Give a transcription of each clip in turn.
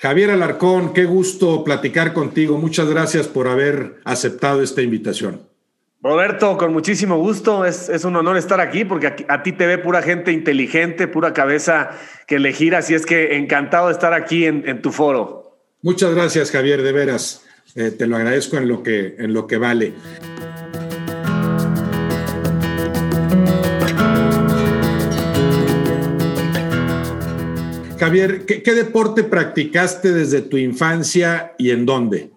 Javier Alarcón, qué gusto platicar contigo. Muchas gracias por haber aceptado esta invitación. Roberto, con muchísimo gusto. Es, un honor estar aquí porque a, ti te ve pura gente inteligente, pura cabeza que le gira. Así es que encantado de estar aquí en, tu foro. Muchas gracias, Javier, de veras. Eh, te lo agradezco en lo que, en lo que vale. Javier, ¿qué, deporte practicaste desde tu infancia y en dónde?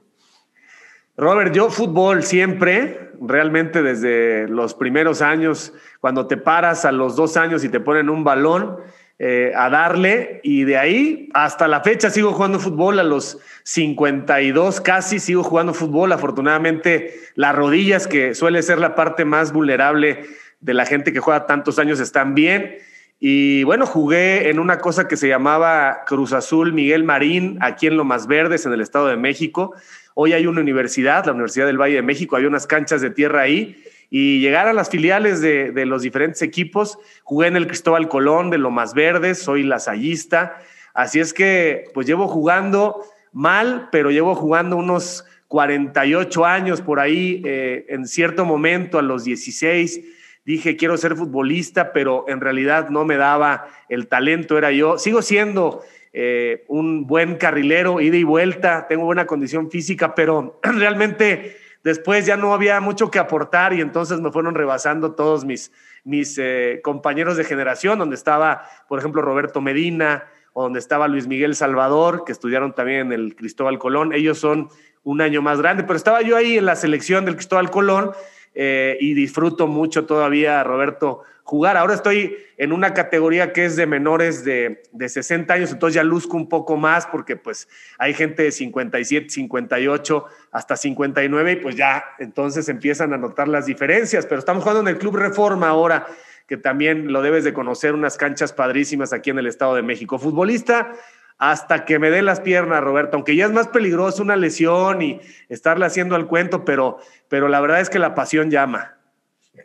Robert, yo fútbol siempre, realmente desde los primeros años, cuando te paras a los dos años y te ponen un balón eh, a darle, y de ahí hasta la fecha sigo jugando fútbol, a los 52 casi sigo jugando fútbol, afortunadamente las rodillas, que suele ser la parte más vulnerable de la gente que juega tantos años, están bien y bueno, jugué en una cosa que se llamaba Cruz Azul Miguel Marín, aquí en Lomas Verdes, en el Estado de México. Hoy hay una universidad, la Universidad del Valle de México, hay unas canchas de tierra ahí. Y llegar a las filiales de, los diferentes equipos, jugué en el Cristóbal Colón de Lomas Verdes, soy lasallista. Así es que, pues llevo jugando mal, pero llevo jugando unos 48 años por ahí, eh, en cierto momento, a los 16 dije quiero ser futbolista, pero en realidad no me daba el talento, era yo. Sigo siendo eh, un buen carrilero, ida y vuelta, tengo buena condición física, pero realmente después ya no había mucho que aportar y entonces me fueron rebasando todos mis, mis eh, compañeros de generación, donde estaba, por ejemplo, Roberto Medina, o donde estaba Luis Miguel Salvador, que estudiaron también en el Cristóbal Colón. Ellos son un año más grande, pero estaba yo ahí en la selección del Cristóbal Colón eh, y disfruto mucho todavía, Roberto, jugar. Ahora estoy en una categoría que es de menores de, de 60 años, entonces ya luzco un poco más porque pues hay gente de 57, 58 hasta 59 y pues ya entonces empiezan a notar las diferencias, pero estamos jugando en el Club Reforma ahora que también lo debes de conocer, unas canchas padrísimas aquí en el Estado de México. Futbolista, hasta que me dé las piernas, Roberto, aunque ya es más peligroso una lesión y estarle haciendo al cuento, pero, pero la verdad es que la pasión llama.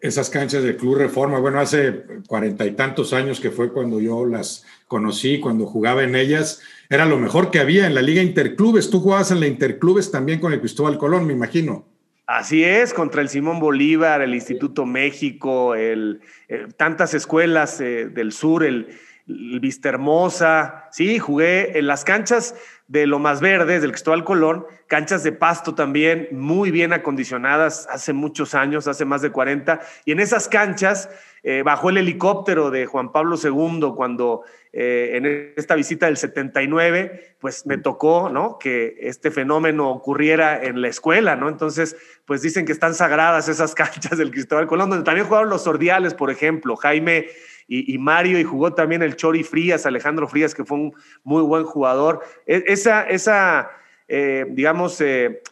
Esas canchas del Club Reforma, bueno, hace cuarenta y tantos años que fue cuando yo las conocí, cuando jugaba en ellas, era lo mejor que había en la Liga Interclubes. Tú jugabas en la Interclubes también con el Cristóbal Colón, me imagino. Así es, contra el Simón Bolívar, el Instituto México, el, eh, tantas escuelas eh, del sur, el, Vista Hermosa, sí, jugué en las canchas de lo más verdes del Cristóbal Colón, canchas de pasto también muy bien acondicionadas hace muchos años, hace más de 40, y en esas canchas eh, bajó el helicóptero de Juan Pablo II cuando eh, en esta visita del 79, pues me tocó, ¿no? Que este fenómeno ocurriera en la escuela, ¿no? Entonces, pues dicen que están sagradas esas canchas del Cristóbal Colón, donde también jugaron los Sordiales, por ejemplo, Jaime y, Mario, y jugó también el Chori Frías, Alejandro Frías, que fue un muy buen jugador. E, esa, esa eh, digamos, eh,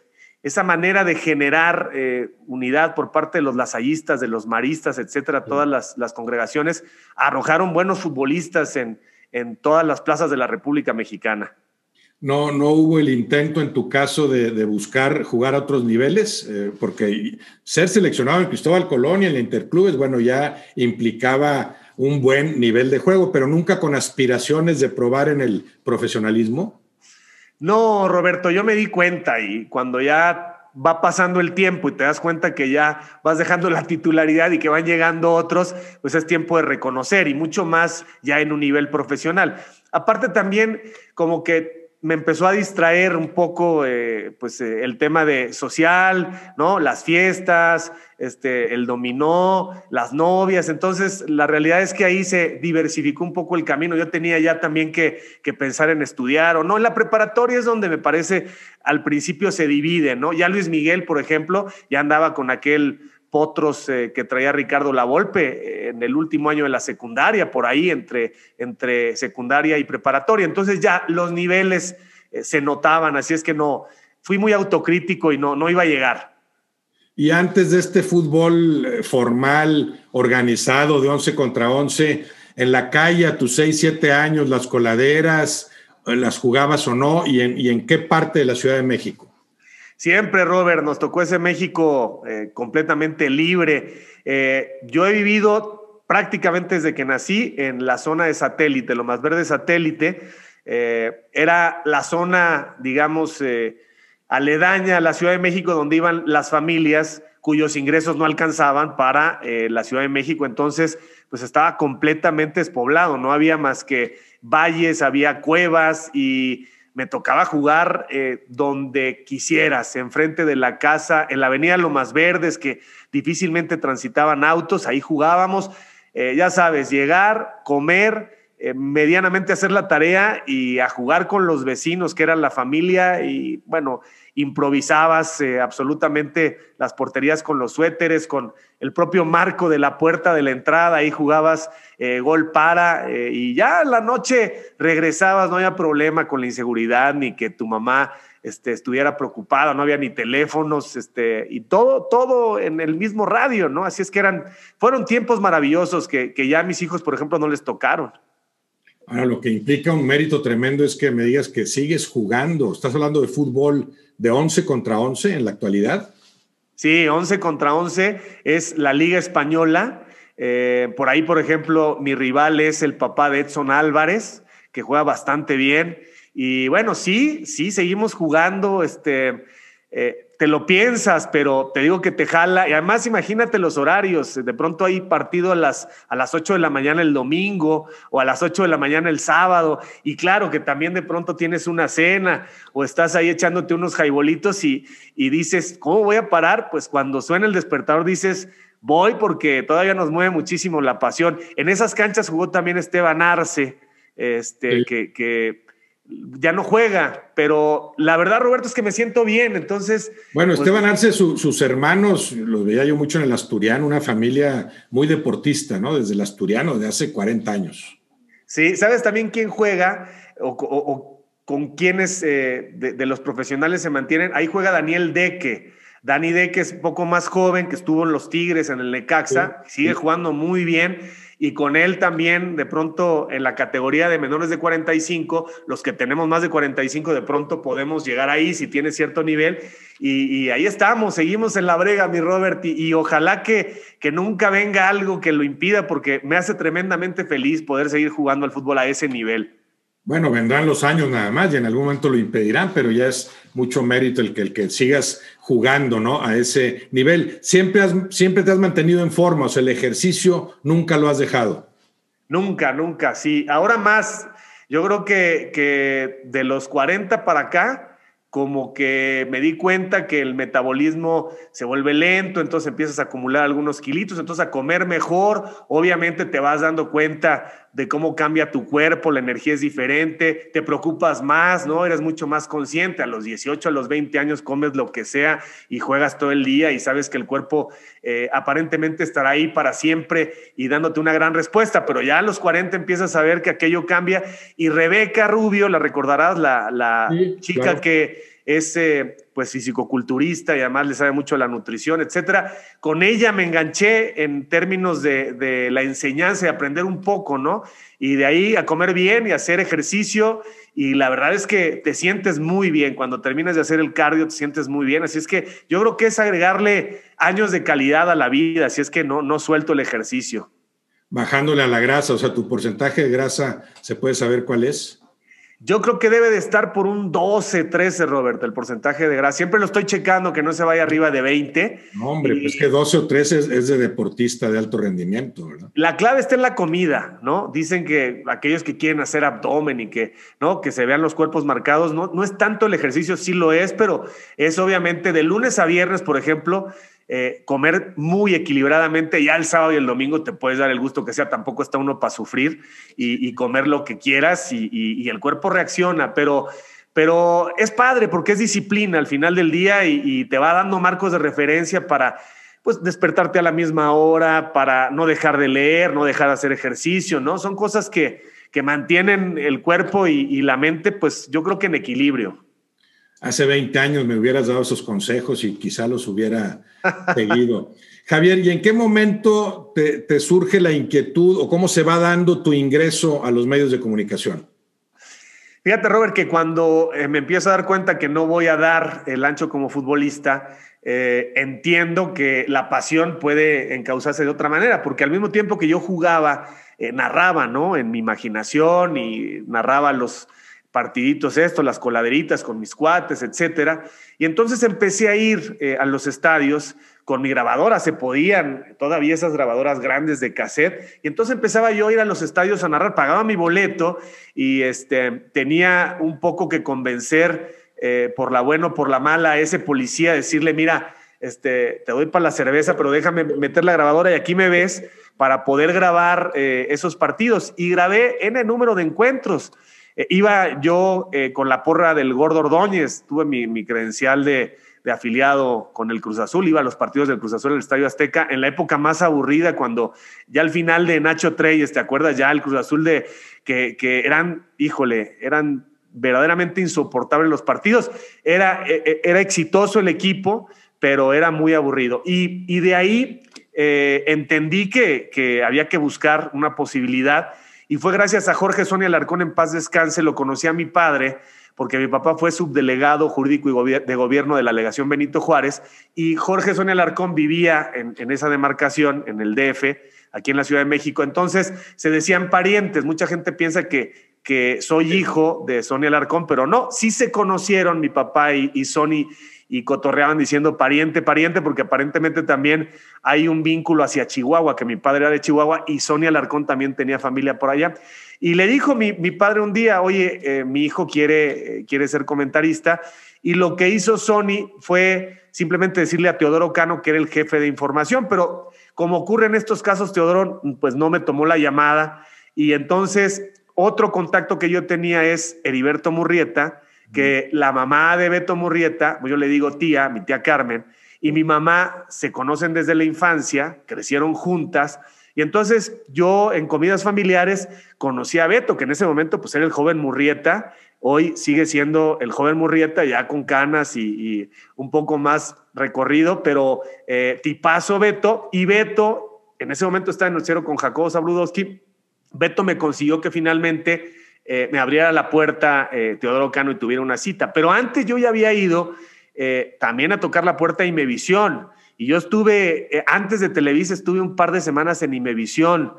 esa manera de generar eh, unidad por parte de los lasallistas, de los maristas, etcétera, todas las, congregaciones, arrojaron buenos futbolistas en, en todas las plazas de la República Mexicana. No, no hubo el intento en tu caso de, buscar jugar a otros niveles, porque ser seleccionado en Cristóbal Colón y en el Interclubes, bueno, ya implicaba un buen nivel de juego, pero nunca con aspiraciones de probar en el profesionalismo? No, Roberto, yo me di cuenta y cuando ya va pasando el tiempo y te das cuenta que ya vas dejando la titularidad y que van llegando otros, pues es tiempo de reconocer y mucho más ya en un nivel profesional. Aparte también como que me empezó a distraer un poco eh, pues, eh, el tema de social, ¿no? Las fiestas, este, el dominó, las novias. Entonces, la realidad es que ahí se diversificó un poco el camino. Yo tenía ya también que, que pensar en estudiar o no. En la preparatoria es donde me parece al principio se divide, ¿no? Ya Luis Miguel, por ejemplo, ya andaba con aquel potros eh, que traía Ricardo Lavolpe en el último año de la secundaria, por ahí entre, entre secundaria y preparatoria. Entonces ya los niveles eh, se notaban, así es que no, fui muy autocrítico y no, no iba a llegar. Y antes de este fútbol eh, formal, organizado de 11 contra 11, en la calle a tus 6, 7 años, las coladeras, ¿las jugabas o no? ¿Y en, y en qué parte de la Ciudad de México? Siempre, Robert, nos tocó ese México eh, completamente libre. Eh, yo he vivido prácticamente desde que nací en la zona de satélite, lo más verde satélite. Eh, era la zona, digamos, aledaña a la Ciudad de México donde iban las familias cuyos ingresos no alcanzaban para la Ciudad de México. Entonces, pues estaba completamente despoblado, no había más que valles, había cuevas y me tocaba jugar donde quisieras, enfrente de la casa, en la avenida Lomas Verdes, que difícilmente transitaban autos, ahí jugábamos. ya sabes, llegar, comer, eh, medianamente hacer la tarea y a jugar con los vecinos, que eran la familia, y bueno, improvisabas eh, absolutamente las porterías con los suéteres, con el propio marco de la puerta de la entrada, ahí jugabas eh, gol para, y ya la noche regresabas, no había problema con la inseguridad, ni que tu mamá este, estuviera preocupada, no había ni teléfonos, este, y todo, todo en el mismo radio, ¿no? Así es que eran, fueron tiempos maravillosos que, que ya a mis hijos, por ejemplo, no les tocaron. Ahora, lo que implica un mérito tremendo es que me digas que sigues jugando. ¿Estás hablando de fútbol de 11 contra 11 en la actualidad? Sí, 11 contra 11 es la Liga Española. Eh, por ahí, por ejemplo, mi rival es el papá de Edson Álvarez, que juega bastante bien. Y bueno, sí, sí, seguimos jugando. Este, eh, te lo piensas, pero te digo que te jala. Y además, imagínate los horarios. De pronto hay partido a las, a las 8 de la mañana el domingo o a las 8 de la mañana el sábado. Y claro que también de pronto tienes una cena o estás ahí echándote unos jaibolitos y, y dices, ¿cómo voy a parar? Pues cuando suena el despertador dices, voy porque todavía nos mueve muchísimo la pasión. En esas canchas jugó también Esteban Arce, este, que, que ya no juega, pero la verdad, Roberto, es que me siento bien, entonces... Bueno, pues, Esteban Arce, sus hermanos, los veía yo mucho en el Asturiano, una familia muy deportista, ¿no? Desde el Asturiano, de hace 40 años. Sí, ¿sabes también quién juega o, con quiénes eh, de, los profesionales se mantienen? Ahí juega Daniel Deque. Dani Deque es un poco más joven, que estuvo en los Tigres, en el Necaxa, sigue jugando muy bien y con él también de pronto en la categoría de menores de 45, los que tenemos más de 45 de pronto podemos llegar ahí si tiene cierto nivel y, ahí estamos, seguimos en la brega, mi Robert, y, ojalá que, que nunca venga algo que lo impida porque me hace tremendamente feliz poder seguir jugando al fútbol a ese nivel. Bueno, vendrán los años nada más y en algún momento lo impedirán, pero ya es mucho mérito el que, el que sigas jugando, ¿no? A ese nivel. Siempre, has, siempre te has mantenido en forma, o sea, el ejercicio nunca lo has dejado. Nunca, nunca, sí. Ahora más, yo creo que, que de los 40 para acá, como que me di cuenta que el metabolismo se vuelve lento, entonces empiezas a acumular algunos kilitos, entonces a comer mejor, obviamente te vas dando cuenta de cómo cambia tu cuerpo, la energía es diferente, te preocupas más, ¿no? Eres mucho más consciente, a los 18, a los 20 años comes lo que sea y juegas todo el día y sabes que el cuerpo eh, aparentemente estará ahí para siempre y dándote una gran respuesta, pero ya a los 40 empiezas a ver que aquello cambia. Y Rebeca Rubio, la recordarás, la, chica que es eh, pues fisicoculturista y además le sabe mucho la nutrición, etcétera. Con ella me enganché en términos de, la enseñanza y aprender un poco, ¿no? Y de ahí a comer bien y hacer ejercicio. Y la verdad es que te sientes muy bien. Cuando terminas de hacer el cardio, te sientes muy bien. Así es que yo creo que es agregarle años de calidad a la vida. Así es que no, no suelto el ejercicio. Bajándole a la grasa, o sea, tu porcentaje de grasa, ¿se puede saber cuál es? Yo creo que debe de estar por un 12, 13, Roberto, el porcentaje de grasa. Siempre lo estoy checando que no se vaya arriba de 20. No, hombre, pues que 12 o 13 es, de deportista de alto rendimiento, ¿verdad? La clave está en la comida, ¿no? Dicen que aquellos que quieren hacer abdomen y que, ¿no? Que se vean los cuerpos marcados, no, no es tanto el ejercicio, sí lo es, pero es obviamente de lunes a viernes, por ejemplo, eh, comer muy equilibradamente, ya el sábado y el domingo te puedes dar el gusto que sea, tampoco está uno para sufrir y, comer lo que quieras y, el cuerpo reacciona, pero, pero es padre porque es disciplina al final del día y, te va dando marcos de referencia para pues despertarte a la misma hora, para no dejar de leer, no dejar de hacer ejercicio, ¿no? Son cosas que, que mantienen el cuerpo y la mente, pues yo creo que en equilibrio hace 20 años me hubieras dado esos consejos y quizá los hubiera seguido. Javier, ¿y en qué momento te, surge la inquietud o cómo se va dando tu ingreso a los medios de comunicación? Fíjate, Robert, que cuando eh, me empiezo a dar cuenta que no voy a dar el ancho como futbolista, eh, entiendo que la pasión puede encauzarse de otra manera, porque al mismo tiempo que yo jugaba, eh, narraba, ¿no? En mi imaginación y narraba los, partiditos estos, las coladeritas con mis cuates, etcétera. Y entonces empecé a ir eh, a los estadios con mi grabadora, se podían todavía esas grabadoras grandes de cassette, y entonces empezaba yo a ir a los estadios a narrar, pagaba mi boleto y este, tenía un poco que convencer eh, por la buena o por la mala a ese policía, decirle, mira, este, te doy para la cerveza, pero déjame meter la grabadora y aquí me ves para poder grabar eh, esos partidos. Y grabé el número de encuentros. Eh, iba yo con la porra del Gordo Ordóñez, tuve mi, credencial de, de afiliado con el Cruz Azul, iba a los partidos del Cruz Azul en el Estadio Azteca en la época más aburrida, cuando ya al final de Nacho Treyes, ¿te acuerdas? Ya el Cruz Azul de que, eran, híjole, eran verdaderamente insoportables los partidos. Era, e, e, era exitoso el equipo, pero era muy aburrido. Y, de ahí eh, entendí que, que había que buscar una posibilidad. Y fue gracias a Jorge Sonia Alarcón en paz descanse, lo conocí a mi padre, porque mi papá fue subdelegado jurídico y de gobierno de la delegación Benito Juárez y Jorge Sonia Alarcón vivía en, esa demarcación, en el DF, aquí en la Ciudad de México. Entonces se decían parientes. Mucha gente piensa que, que soy hijo de Sonia Alarcón, pero no, sí se conocieron mi papá y, y Sony y cotorreaban diciendo pariente, pariente, porque aparentemente también hay un vínculo hacia Chihuahua, que mi padre era de Chihuahua y Sonia Alarcón también tenía familia por allá. Y le dijo mi, padre un día, oye, eh, mi hijo quiere, eh, quiere ser comentarista. Y lo que hizo Sony fue simplemente decirle a Teodoro Cano que era el jefe de información, pero como ocurre en estos casos, Teodoro pues no me tomó la llamada. Y entonces otro contacto que yo tenía es Heriberto Murrieta, que la mamá de Beto Murrieta, pues yo le digo tía, mi tía Carmen, y mi mamá se conocen desde la infancia, crecieron juntas, y entonces yo en comidas familiares conocí a Beto, que en ese momento pues era el joven Murrieta, hoy sigue siendo el joven Murrieta ya con canas y, un poco más recorrido, pero eh, tipazo Beto, y Beto en ese momento estaba en el cero con Jacobo Zabludowski, Beto me consiguió que finalmente eh, me abriera la puerta eh, Teodoro Cano y tuviera una cita, pero antes yo ya había ido también a tocar la puerta de Imevisión, y yo estuve, eh, antes de Televisa, estuve un par de semanas en Imevisión.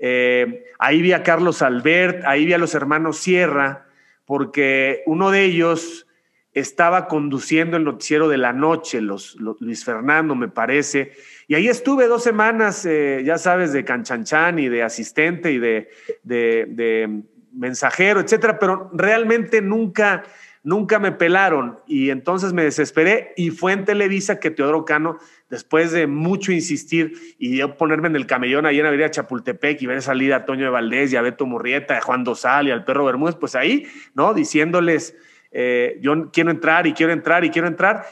Eh, ahí vi a Carlos Albert, ahí vi a los hermanos Sierra, porque uno de ellos estaba conduciendo el noticiero de la noche, Luis Fernando, me parece. Y ahí estuve dos semanas, eh, ya sabes, de canchanchan y de asistente y de, de, mensajero, etcétera, pero realmente nunca nunca me pelaron y entonces me desesperé y fue en Televisa que Teodoro Cano, después de mucho insistir y yo ponerme en el camellón ahí en Avenida Chapultepec y ver salir a Toño de Valdés y a Beto Murrieta, a Juan Dosal y al Perro Bermúdez, pues ahí, ¿no? Diciéndoles, eh, yo quiero entrar y quiero entrar y quiero entrar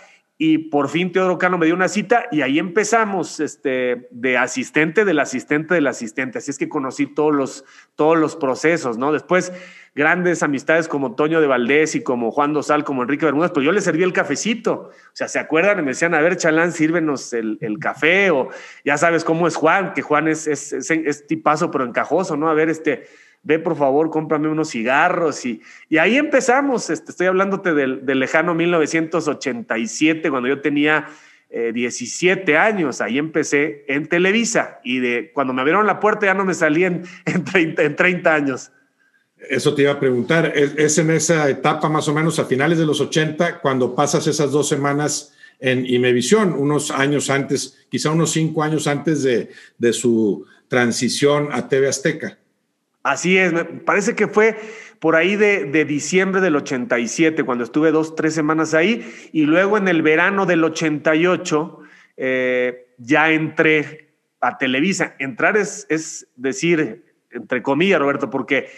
y por fin Teodoro Cano me dio una cita y ahí empezamos este, de asistente del asistente del asistente. Así es que conocí todos los, todos los procesos, ¿no? Después grandes amistades como Toño de Valdés y como Juan Dosal, como Enrique Bermúdez, pues yo les serví el cafecito. O sea, ¿se acuerdan? Me decían, a ver, Chalán, sírvenos el, café o ya sabes cómo es Juan, que Juan es, es, es, es tipazo pero encajoso, ¿no? A ver, este ve por favor, cómprame unos cigarros. Y, y ahí empezamos, este, estoy hablándote del, lejano 1987, cuando yo tenía 17 eh, años, ahí empecé en Televisa y de cuando me abrieron la puerta ya no me salí en, en, 30, años. Eso te iba a preguntar, ¿Es, en esa etapa más o menos a finales de los 80 cuando pasas esas dos semanas en Imevisión, unos años antes, quizá unos cinco años antes de, de su transición a TV Azteca? Así es, me parece que fue por ahí de, diciembre del 87, cuando estuve dos, tres semanas ahí, y luego en el verano del 88 eh, ya entré a Televisa. Entrar es, es decir, entre comillas, Roberto, porque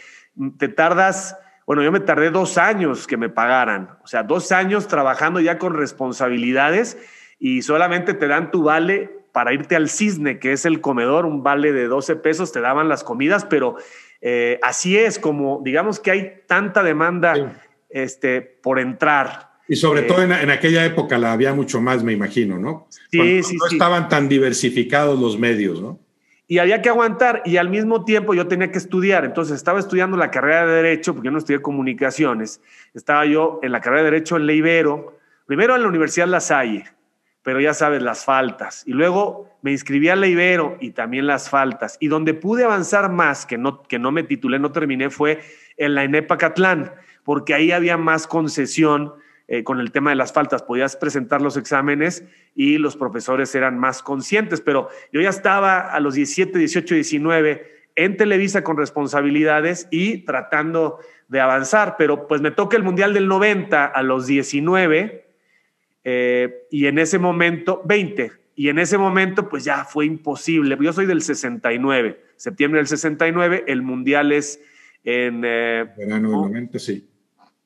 te tardas, bueno, yo me tardé dos años que me pagaran, o sea, dos años trabajando ya con responsabilidades y solamente te dan tu vale para irte al cisne, que es el comedor, un vale de 12 pesos, te daban las comidas, pero eh, así es, como digamos que hay tanta demanda este, por entrar. Y sobre todo en, aquella época la había mucho más, me imagino, ¿no? Sí, sí, no estaban tan diversificados los medios, ¿no? Y había que aguantar y al mismo tiempo yo tenía que estudiar. Entonces estaba estudiando la carrera de Derecho, porque yo no estudié comunicaciones. Estaba yo en la carrera de Derecho en Leibero, primero en la Universidad La Salle, pero ya sabes, las faltas. Y luego me inscribí a la Ibero y también las faltas. Y donde pude avanzar más, que no, que no me titulé, no terminé, fue en la ENEPA Catlán, porque ahí había más concesión eh, con el tema de las faltas. Podías presentar los exámenes y los profesores eran más conscientes, pero yo ya estaba a los 17, 18, 19 en Televisa con responsabilidades y tratando de avanzar, pero pues me toca el Mundial del 90 a los 19 eh, y en ese momento, 20, y en ese momento pues ya fue imposible. Yo soy del 69, septiembre del 69, el Mundial es en... Eh, Verano del 90, sí.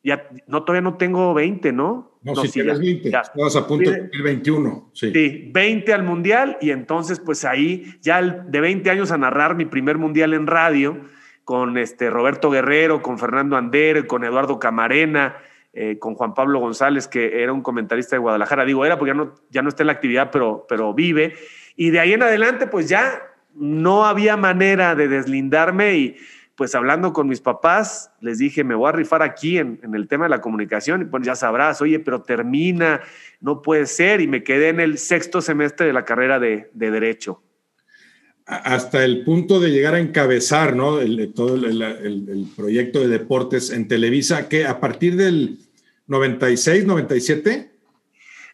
Ya, no, todavía no tengo 20, ¿no? No, si tienes 20, estabas a punto de 21. Sí. sí, 20 al Mundial y entonces pues ahí ya de 20 años a narrar mi primer Mundial en radio con este Roberto Guerrero, con Fernando Ander, con Eduardo Camarena, eh, con Juan Pablo González, que era un comentarista de Guadalajara. Digo, era porque ya no, ya no está en la actividad, pero, pero vive. Y de ahí en adelante, pues ya no había manera de deslindarme y pues hablando con mis papás, les dije, me voy a rifar aquí en, en, el tema de la comunicación y pues ya sabrás, oye, pero termina, no puede ser y me quedé en el sexto semestre de la carrera de, de Derecho hasta el punto de llegar a encabezar ¿no? el, todo el, proyecto de deportes en Televisa, que a partir del 96, 97?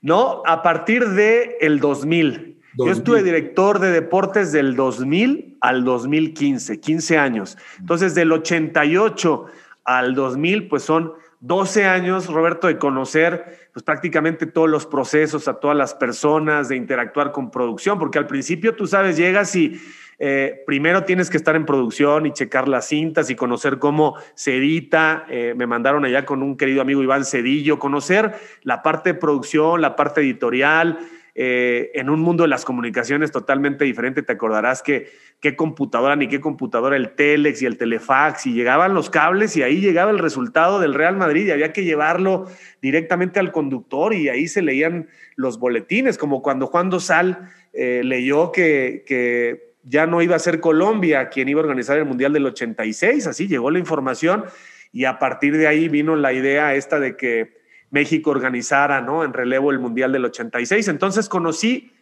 No, a partir del el 2000. Yo estuve director de deportes del 2000 al 2015, 15 años. Entonces, del 88 al 2000, pues son 12 años, Roberto, de conocer pues prácticamente todos los procesos, a todas las personas, de interactuar con producción, porque al principio tú sabes, llegas y eh, primero tienes que estar en producción y checar las cintas y conocer cómo se edita. Eh, me mandaron allá con un querido amigo Iván Cedillo, conocer la parte de producción, la parte editorial, eh, en un mundo de las comunicaciones totalmente diferente. Te acordarás que qué computadora ni qué computadora, el Telex y el Telefax, y llegaban los cables y ahí llegaba el resultado del Real Madrid y había que llevarlo directamente al conductor y ahí se leían los boletines, como cuando Juan Dosal eh, leyó que, que ya no iba a ser Colombia quien iba a organizar el Mundial del 86, así llegó la información y a partir de ahí vino la idea esta de que México organizara, ¿no? En relevo el Mundial del 86. Entonces conocí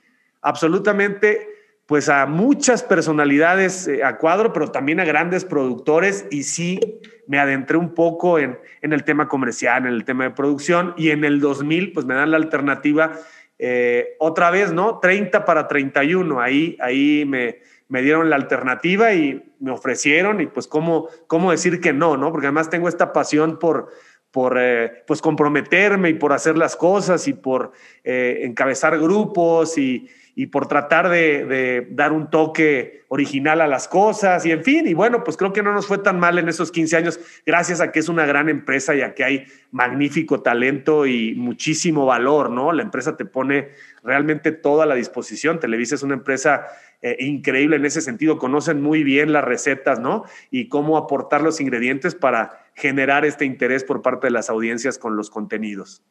absolutamente pues a muchas personalidades eh, a cuadro, pero también a grandes productores y sí me adentré un poco en, en, el tema comercial, en el tema de producción y en el 2000 pues me dan la alternativa eh, otra vez, ¿no? 30 para 31, ahí, ahí me, me dieron la alternativa y me ofrecieron y pues cómo, cómo decir que no, ¿no? Porque además tengo esta pasión por por eh, pues comprometerme y por hacer las cosas y por eh, encabezar grupos y, y por tratar de, dar un toque original a las cosas y en fin, y bueno, pues creo que no nos fue tan mal en esos 15 años, gracias a que es una gran empresa y a que hay magnífico talento y muchísimo valor, ¿no? La empresa te pone realmente toda la disposición, Televisa es una empresa eh, increíble en ese sentido, conocen muy bien las recetas, ¿no? Y cómo aportar los ingredientes para generar este interés por parte de las audiencias con los contenidos.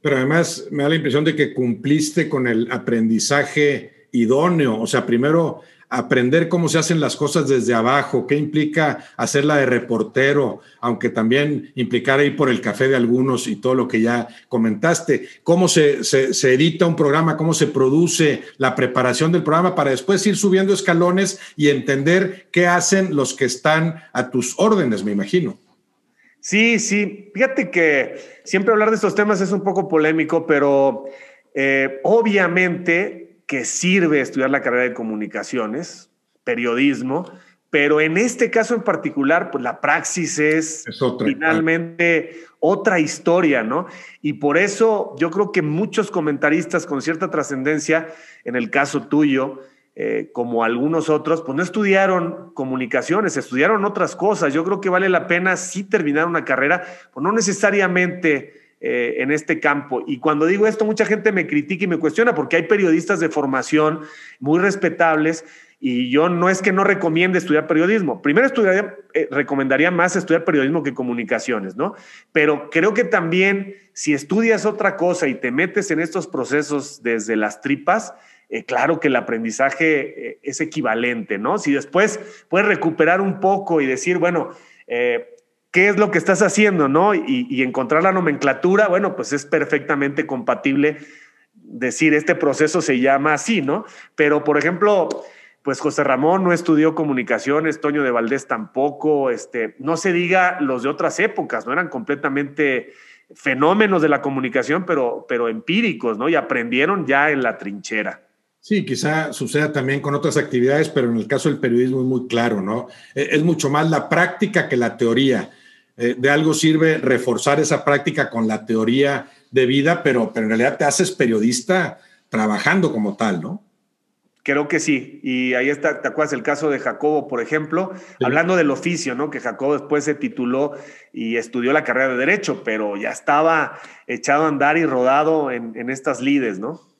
Pero además me da la impresión de que cumpliste con el aprendizaje idóneo, o sea, primero aprender cómo se hacen las cosas desde abajo, qué implica hacerla de reportero, aunque también implicara ir por el café de algunos y todo lo que ya comentaste, cómo se, se, edita un programa, cómo se produce la preparación del programa para después ir subiendo escalones y entender qué hacen los que están a tus órdenes, me imagino. Sí, sí. Fíjate que siempre hablar de estos temas es un poco polémico, pero eh, obviamente que sirve estudiar la carrera de comunicaciones, periodismo, pero en este caso en particular, pues la praxis es, finalmente otra historia, ¿no? Y por eso yo creo que muchos comentaristas con cierta trascendencia, en el caso tuyo, eh, como algunos otros, pues no estudiaron comunicaciones, estudiaron otras cosas. Yo creo que vale la pena sí terminar una carrera, pues no necesariamente eh, en este campo. Y cuando digo esto, mucha gente me critica y me cuestiona porque hay periodistas de formación muy respetables y yo no es que no recomiende estudiar periodismo. Primero estudiaría, eh, recomendaría más estudiar periodismo que comunicaciones, ¿no? Pero creo que también si estudias otra cosa y te metes en estos procesos desde las tripas, eh, claro que el aprendizaje eh, es equivalente, ¿no? Si después puedes recuperar un poco y decir, bueno, eh, ¿qué es lo que estás haciendo, no? Y, encontrar la nomenclatura, bueno, pues es perfectamente compatible decir, este proceso se llama así, ¿no? Pero, por ejemplo, pues José Ramón no estudió comunicaciones, Toño de Valdés tampoco, este, no se diga los de otras épocas, no eran completamente fenómenos de la comunicación, pero, pero empíricos, ¿no? Y aprendieron ya en la trinchera. Sí, quizá suceda también con otras actividades, pero en el caso del periodismo es muy claro, ¿no? E, es mucho más la práctica que la teoría. Eh, de algo sirve reforzar esa práctica con la teoría de vida, pero, pero en realidad te haces periodista trabajando como tal, ¿no? Creo que sí. Y ahí está, ¿te acuerdas el caso de Jacobo, por ejemplo? Hablando del oficio, ¿no? Que Jacobo después se tituló y estudió la carrera de Derecho, pero ya estaba echado a andar y rodado en, estas lides, ¿no?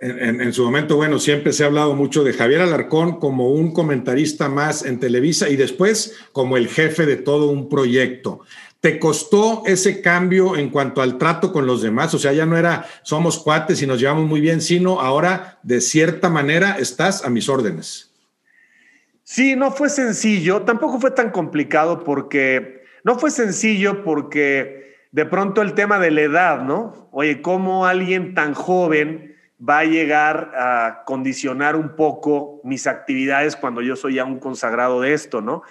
En, su momento, bueno, siempre se ha hablado mucho de Javier Alarcón como un comentarista más en Televisa y después como el jefe de todo un proyecto. ¿Te costó ese cambio en cuanto al trato con los demás? O sea, ya no era somos cuates y nos llevamos muy bien, sino ahora de cierta manera estás a mis órdenes. Sí, no fue sencillo, tampoco fue tan complicado porque no fue sencillo porque de pronto el tema de la edad, ¿no? Oye, ¿cómo alguien tan joven va a llegar a condicionar un poco mis actividades cuando yo soy ya un consagrado de esto, ¿no?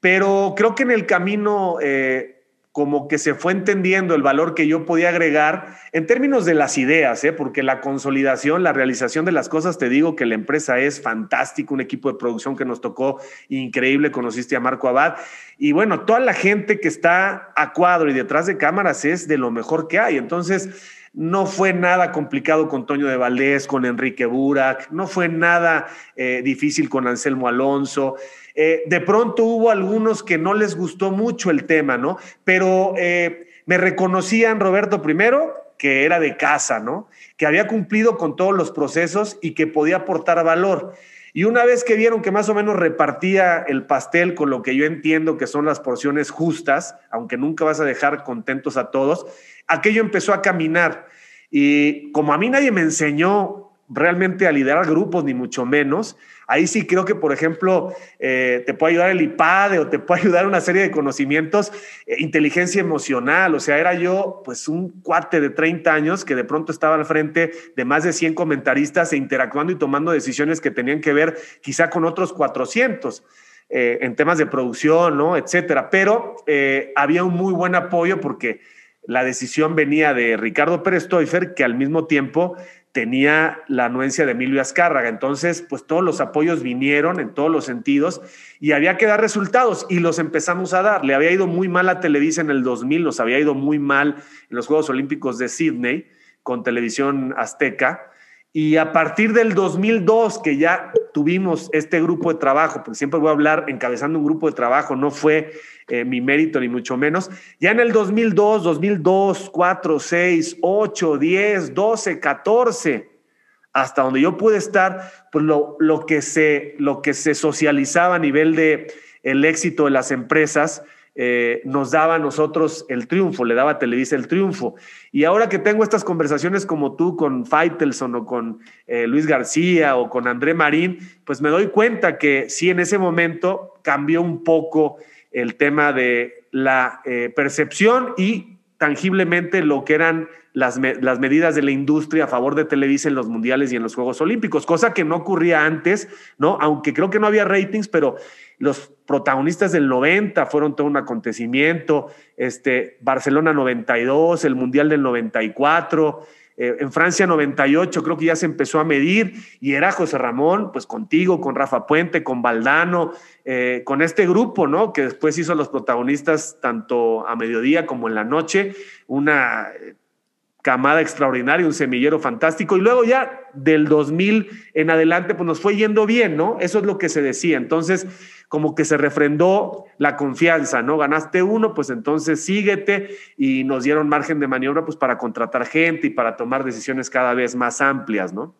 Pero creo que en el camino eh, como que se fue entendiendo el valor que yo podía agregar en términos de las ideas, ¿eh? porque la consolidación, la realización de las cosas, te digo que la empresa es fantástica, un equipo de producción que nos tocó increíble, conociste a Marco Abad, y bueno, toda la gente que está a cuadro y detrás de cámaras es de lo mejor que hay, entonces no fue nada complicado con Toño de Valdés, con Enrique Burak, no fue nada eh, difícil con Anselmo Alonso. Eh, de pronto hubo algunos que no les gustó mucho el tema, ¿no? Pero eh, me reconocían, Roberto, primero, que era de casa, ¿no? Que había cumplido con todos los procesos y que podía aportar valor. Y una vez que vieron que más o menos repartía el pastel con lo que yo entiendo que son las porciones justas, aunque nunca vas a dejar contentos a todos, aquello empezó a caminar. Y como a mí nadie me enseñó realmente a liderar grupos, ni mucho menos, ahí sí creo que, por ejemplo, eh, te puede ayudar el IPADE o te puede ayudar una serie de conocimientos, eh, inteligencia emocional, o sea, era yo pues un cuate de 30 años que de pronto estaba al frente de más de 100 comentaristas e interactuando y tomando decisiones que tenían que ver quizá con otros 400. Eh, en temas de producción, ¿no? Etcétera. Pero había un muy buen apoyo porque la decisión venía de Ricardo Pérez Stoifer, que al mismo tiempo tenía la anuencia de Emilio Azcárraga. Entonces, pues todos los apoyos vinieron en todos los sentidos y había que dar resultados y los empezamos a dar. Le había ido muy mal a Televisa en el 2000, nos había ido muy mal en los Juegos Olímpicos de Sydney con televisión azteca. Y a partir del 2002, que ya tuvimos este grupo de trabajo, porque siempre voy a hablar encabezando un grupo de trabajo, no fue eh, mi mérito ni mucho menos, ya en el 2002, 2002, 4, 6, 8, 10, 12, 14, hasta donde yo pude estar, pues lo, lo, que, se, lo que se socializaba a nivel de el éxito de las empresas, eh, nos daba a nosotros el triunfo, le daba a Televisa el triunfo. Y ahora que tengo estas conversaciones como tú con Faitelson o con eh, Luis García o con André Marín, pues me doy cuenta que sí en ese momento cambió un poco el tema de la eh, percepción y tangiblemente lo que eran las, las, medidas de la industria a favor de Televisa en los mundiales y en los Juegos Olímpicos, cosa que no ocurría antes, ¿no? Aunque creo que no había ratings, pero los protagonistas del 90 fueron todo un acontecimiento, este, Barcelona 92, el Mundial del 94, eh, en Francia 98 creo que ya se empezó a medir y era José Ramón, pues contigo, con Rafa Puente, con Valdano, eh, con este grupo, ¿no? Que después hizo los protagonistas tanto a mediodía como en la noche, una eh, camada extraordinaria, un semillero fantástico. Y luego ya del 2000 en adelante, pues nos fue yendo bien, ¿no? Eso es lo que se decía. Entonces, como que se refrendó la confianza, ¿no? Ganaste uno, pues entonces síguete y nos dieron margen de maniobra, pues para contratar gente y para tomar decisiones cada vez más amplias, ¿no?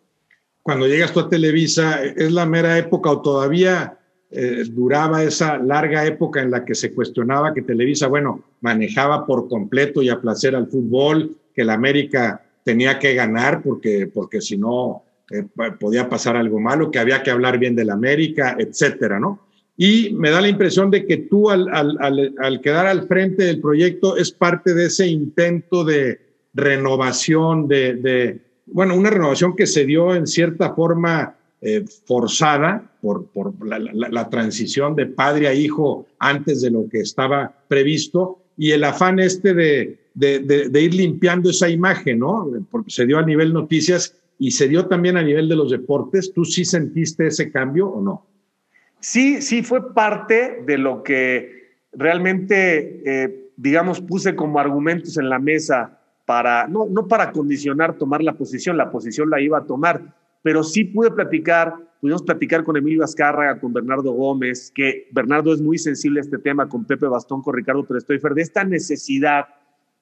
Cuando llegas tú a Televisa, ¿es la mera época o todavía eh, duraba esa larga época en la que se cuestionaba que Televisa, bueno, manejaba por completo y a placer al fútbol, que la América tenía que ganar porque, porque si no eh, podía pasar algo malo, que había que hablar bien de la América, etcétera, ¿no? Y me da la impresión de que tú al, al, al, quedar al frente del proyecto es parte de ese intento de renovación, de, bueno, una renovación que se dio en cierta forma eh, forzada por, por la, transición de padre a hijo antes de lo que estaba previsto y el afán este de, de, ir limpiando esa imagen, ¿no? Porque se dio a nivel noticias y se dio también a nivel de los deportes. ¿Tú sí sentiste ese cambio o no? Sí, sí, fue parte de lo que realmente, eh, digamos, puse como argumentos en la mesa para, no, no para condicionar tomar la posición, la posición la iba a tomar, pero sí pude platicar, pudimos platicar con Emilio Azcárraga, con Bernardo Gómez, que Bernardo es muy sensible a este tema, con Pepe Bastón, con Ricardo Prestoifer, de esta necesidad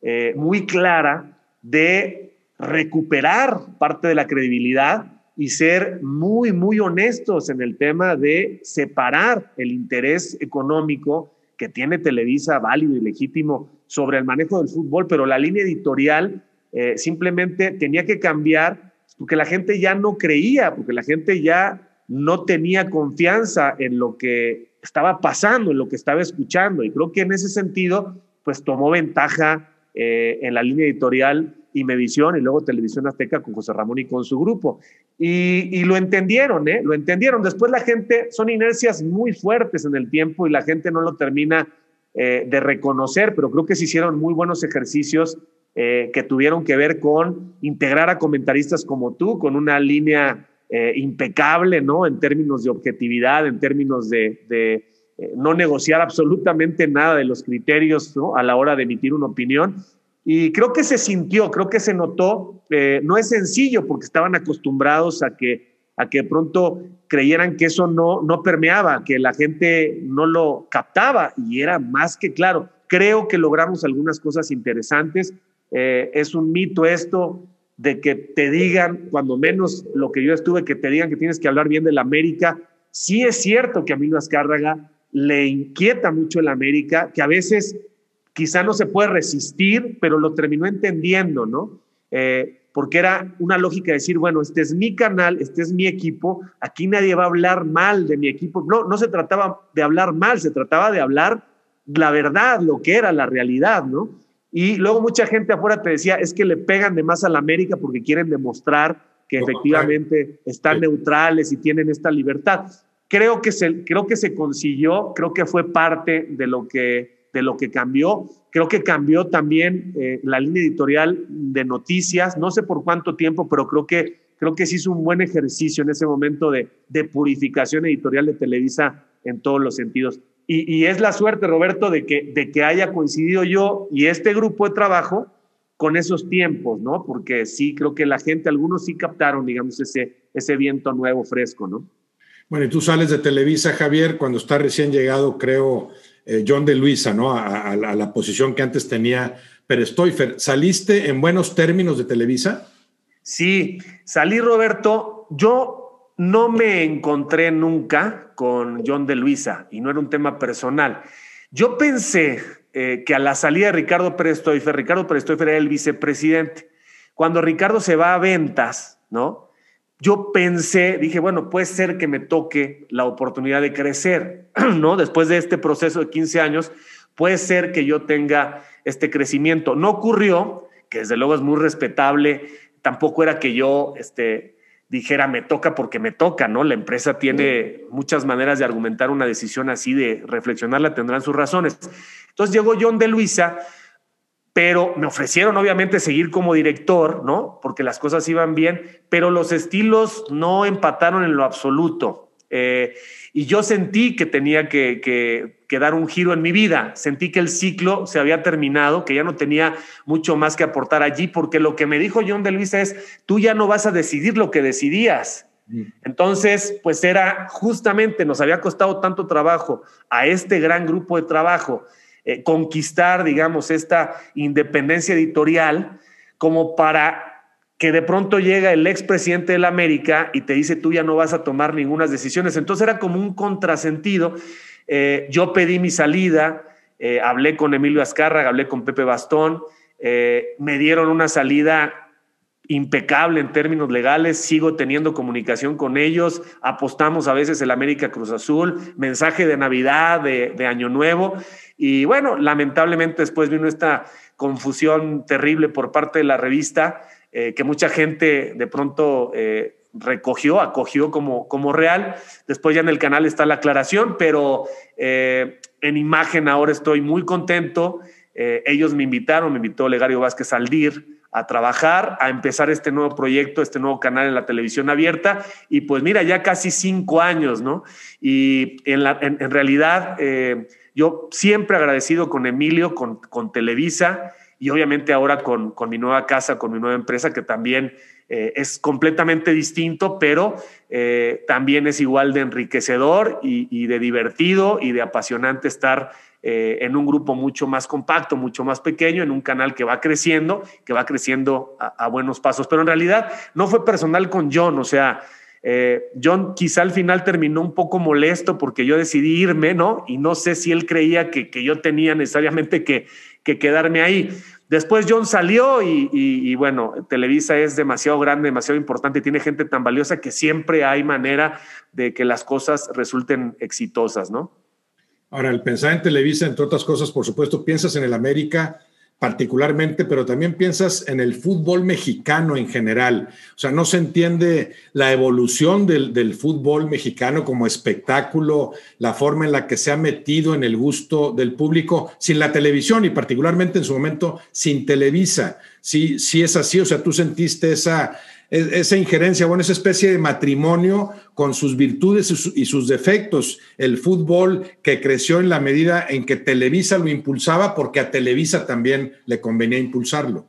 eh, muy clara de recuperar parte de la credibilidad y ser muy, muy honestos en el tema de separar el interés económico que tiene Televisa válido y legítimo sobre el manejo del fútbol, pero la línea editorial eh, simplemente tenía que cambiar porque la gente ya no creía, porque la gente ya no tenía confianza en lo que estaba pasando, en lo que estaba escuchando. Y creo que en ese sentido, pues tomó ventaja eh, en la línea editorial Imevisión y luego Televisión Azteca con José Ramón y con su grupo. Y, lo entendieron, ¿eh? Lo entendieron. Después la gente, son inercias muy fuertes en el tiempo y la gente no lo termina eh, de reconocer, pero creo que se hicieron muy buenos ejercicios eh, que tuvieron que ver con integrar a comentaristas como tú, con una línea impecable, ¿no? En términos de objetividad, en términos de, no negociar absolutamente nada de los criterios a la hora de emitir una opinión y creo que se sintió, creo que se notó, eh, no es sencillo porque estaban acostumbrados a que, a que pronto creyeran que eso no, no permeaba, que la gente no lo captaba y era más que claro. Creo que logramos algunas cosas interesantes. Eh, es un mito esto de que te digan, cuando menos lo que yo estuve, que te digan que tienes que hablar bien de la América. Sí es cierto que a Emilio Azcárraga le inquieta mucho el América, que a veces quizá no se puede resistir, pero lo terminó entendiendo, ¿no? Eh, porque era una lógica de decir, bueno, este es mi canal, este es mi equipo, aquí nadie va a hablar mal de mi equipo. No, no se trataba de hablar mal, se trataba de hablar la verdad, lo que era la realidad, ¿no? Y luego mucha gente afuera te decía, es que le pegan de más a la América porque quieren demostrar que efectivamente están neutrales y tienen esta libertad. Creo que, se, creo que se consiguió, creo que fue parte de lo que de lo que cambió. Creo que cambió también eh, la línea editorial de noticias, no sé por cuánto tiempo, pero creo que, creo que se hizo un buen ejercicio en ese momento de, de purificación editorial de Televisa en todos los sentidos. Y, y, es la suerte, Roberto, de que, de que haya coincidido yo y este grupo de trabajo con esos tiempos, ¿no? Porque sí, creo que la gente, algunos sí captaron, digamos, ese, ese viento nuevo, fresco, ¿no? Bueno, y tú sales de Televisa, Javier, cuando está recién llegado, creo, eh, John de Luisa, ¿no? A, la posición que antes tenía Perestoifer. ¿Saliste en buenos términos de Televisa? Sí, salí, Roberto. Yo no me encontré nunca con John de Luisa y no era un tema personal. Yo pensé eh, que a la salida de Ricardo Perestoifer, Ricardo Perestoifer era el vicepresidente. Cuando Ricardo se va a ventas, ¿no? Yo pensé, dije, bueno, puede ser que me toque la oportunidad de crecer, ¿no? Después de este proceso de 15 años, puede ser que yo tenga este crecimiento. No ocurrió, que desde luego es muy respetable, tampoco era que yo este, dijera, me toca porque me toca, ¿no? La empresa tiene muchas maneras de argumentar una decisión así, de reflexionarla, tendrán sus razones. Entonces llegó John de Luisa pero me ofrecieron obviamente seguir como director, ¿no? Porque las cosas iban bien, pero los estilos no empataron en lo absoluto. Eh, y yo sentí que tenía que, que, dar un giro en mi vida. Sentí que el ciclo se había terminado, que ya no tenía mucho más que aportar allí, porque lo que me dijo John de Luisa es, tú ya no vas a decidir lo que decidías. Mm. Entonces, pues era justamente, nos había costado tanto trabajo a este gran grupo de trabajo eh, conquistar, digamos, esta independencia editorial como para que de pronto llega el expresidente de la América y te dice tú ya no vas a tomar ninguna decisiones. Entonces era como un contrasentido. Eh, yo pedí mi salida, eh, hablé con Emilio Azcárraga, hablé con Pepe Bastón, me dieron una salida impecable en términos legales, sigo teniendo comunicación con ellos, apostamos a veces el América Cruz Azul, mensaje de Navidad, de, Año Nuevo, y bueno, lamentablemente después vino esta confusión terrible por parte de la revista, eh, que mucha gente de pronto eh, recogió, acogió como, como real. Después ya en el canal está la aclaración, pero eh, en imagen ahora estoy muy contento. Ellos me invitaron, me invitó Legario Vázquez Aldir a trabajar, a empezar este nuevo proyecto, este nuevo canal en la televisión abierta. Y pues mira, ya casi cinco años, ¿no? Y en, realidad eh, yo siempre agradecido con Emilio, con, con Televisa y obviamente ahora con, con, mi nueva casa, con mi nueva empresa, que también eh, es completamente distinto, pero eh, también es igual de enriquecedor y, y, de divertido y de apasionante estar eh, en un grupo mucho más compacto, mucho más pequeño, en un canal que va creciendo, que va creciendo a, buenos pasos. Pero en realidad no fue personal con John, o sea, eh, John quizá al final terminó un poco molesto porque yo decidí irme, ¿no? Y no sé si él creía que, que yo tenía necesariamente que, que, quedarme ahí. Después John salió y, bueno, Televisa es demasiado grande, demasiado importante, tiene gente tan valiosa que siempre hay manera de que las cosas resulten exitosas, ¿no? Ahora, el pensar en Televisa, entre otras cosas, por supuesto, piensas en el América, particularmente, pero también piensas en el fútbol mexicano en general. O sea, no se entiende la evolución del, del, fútbol mexicano como espectáculo, la forma en la que se ha metido en el gusto del público sin la televisión y particularmente en su momento sin Televisa. Sí, sí es así, o sea, tú sentiste esa esa injerencia, bueno, esa especie de matrimonio con sus virtudes y sus defectos. El fútbol que creció en la medida en que Televisa lo impulsaba, porque a Televisa también le convenía impulsarlo.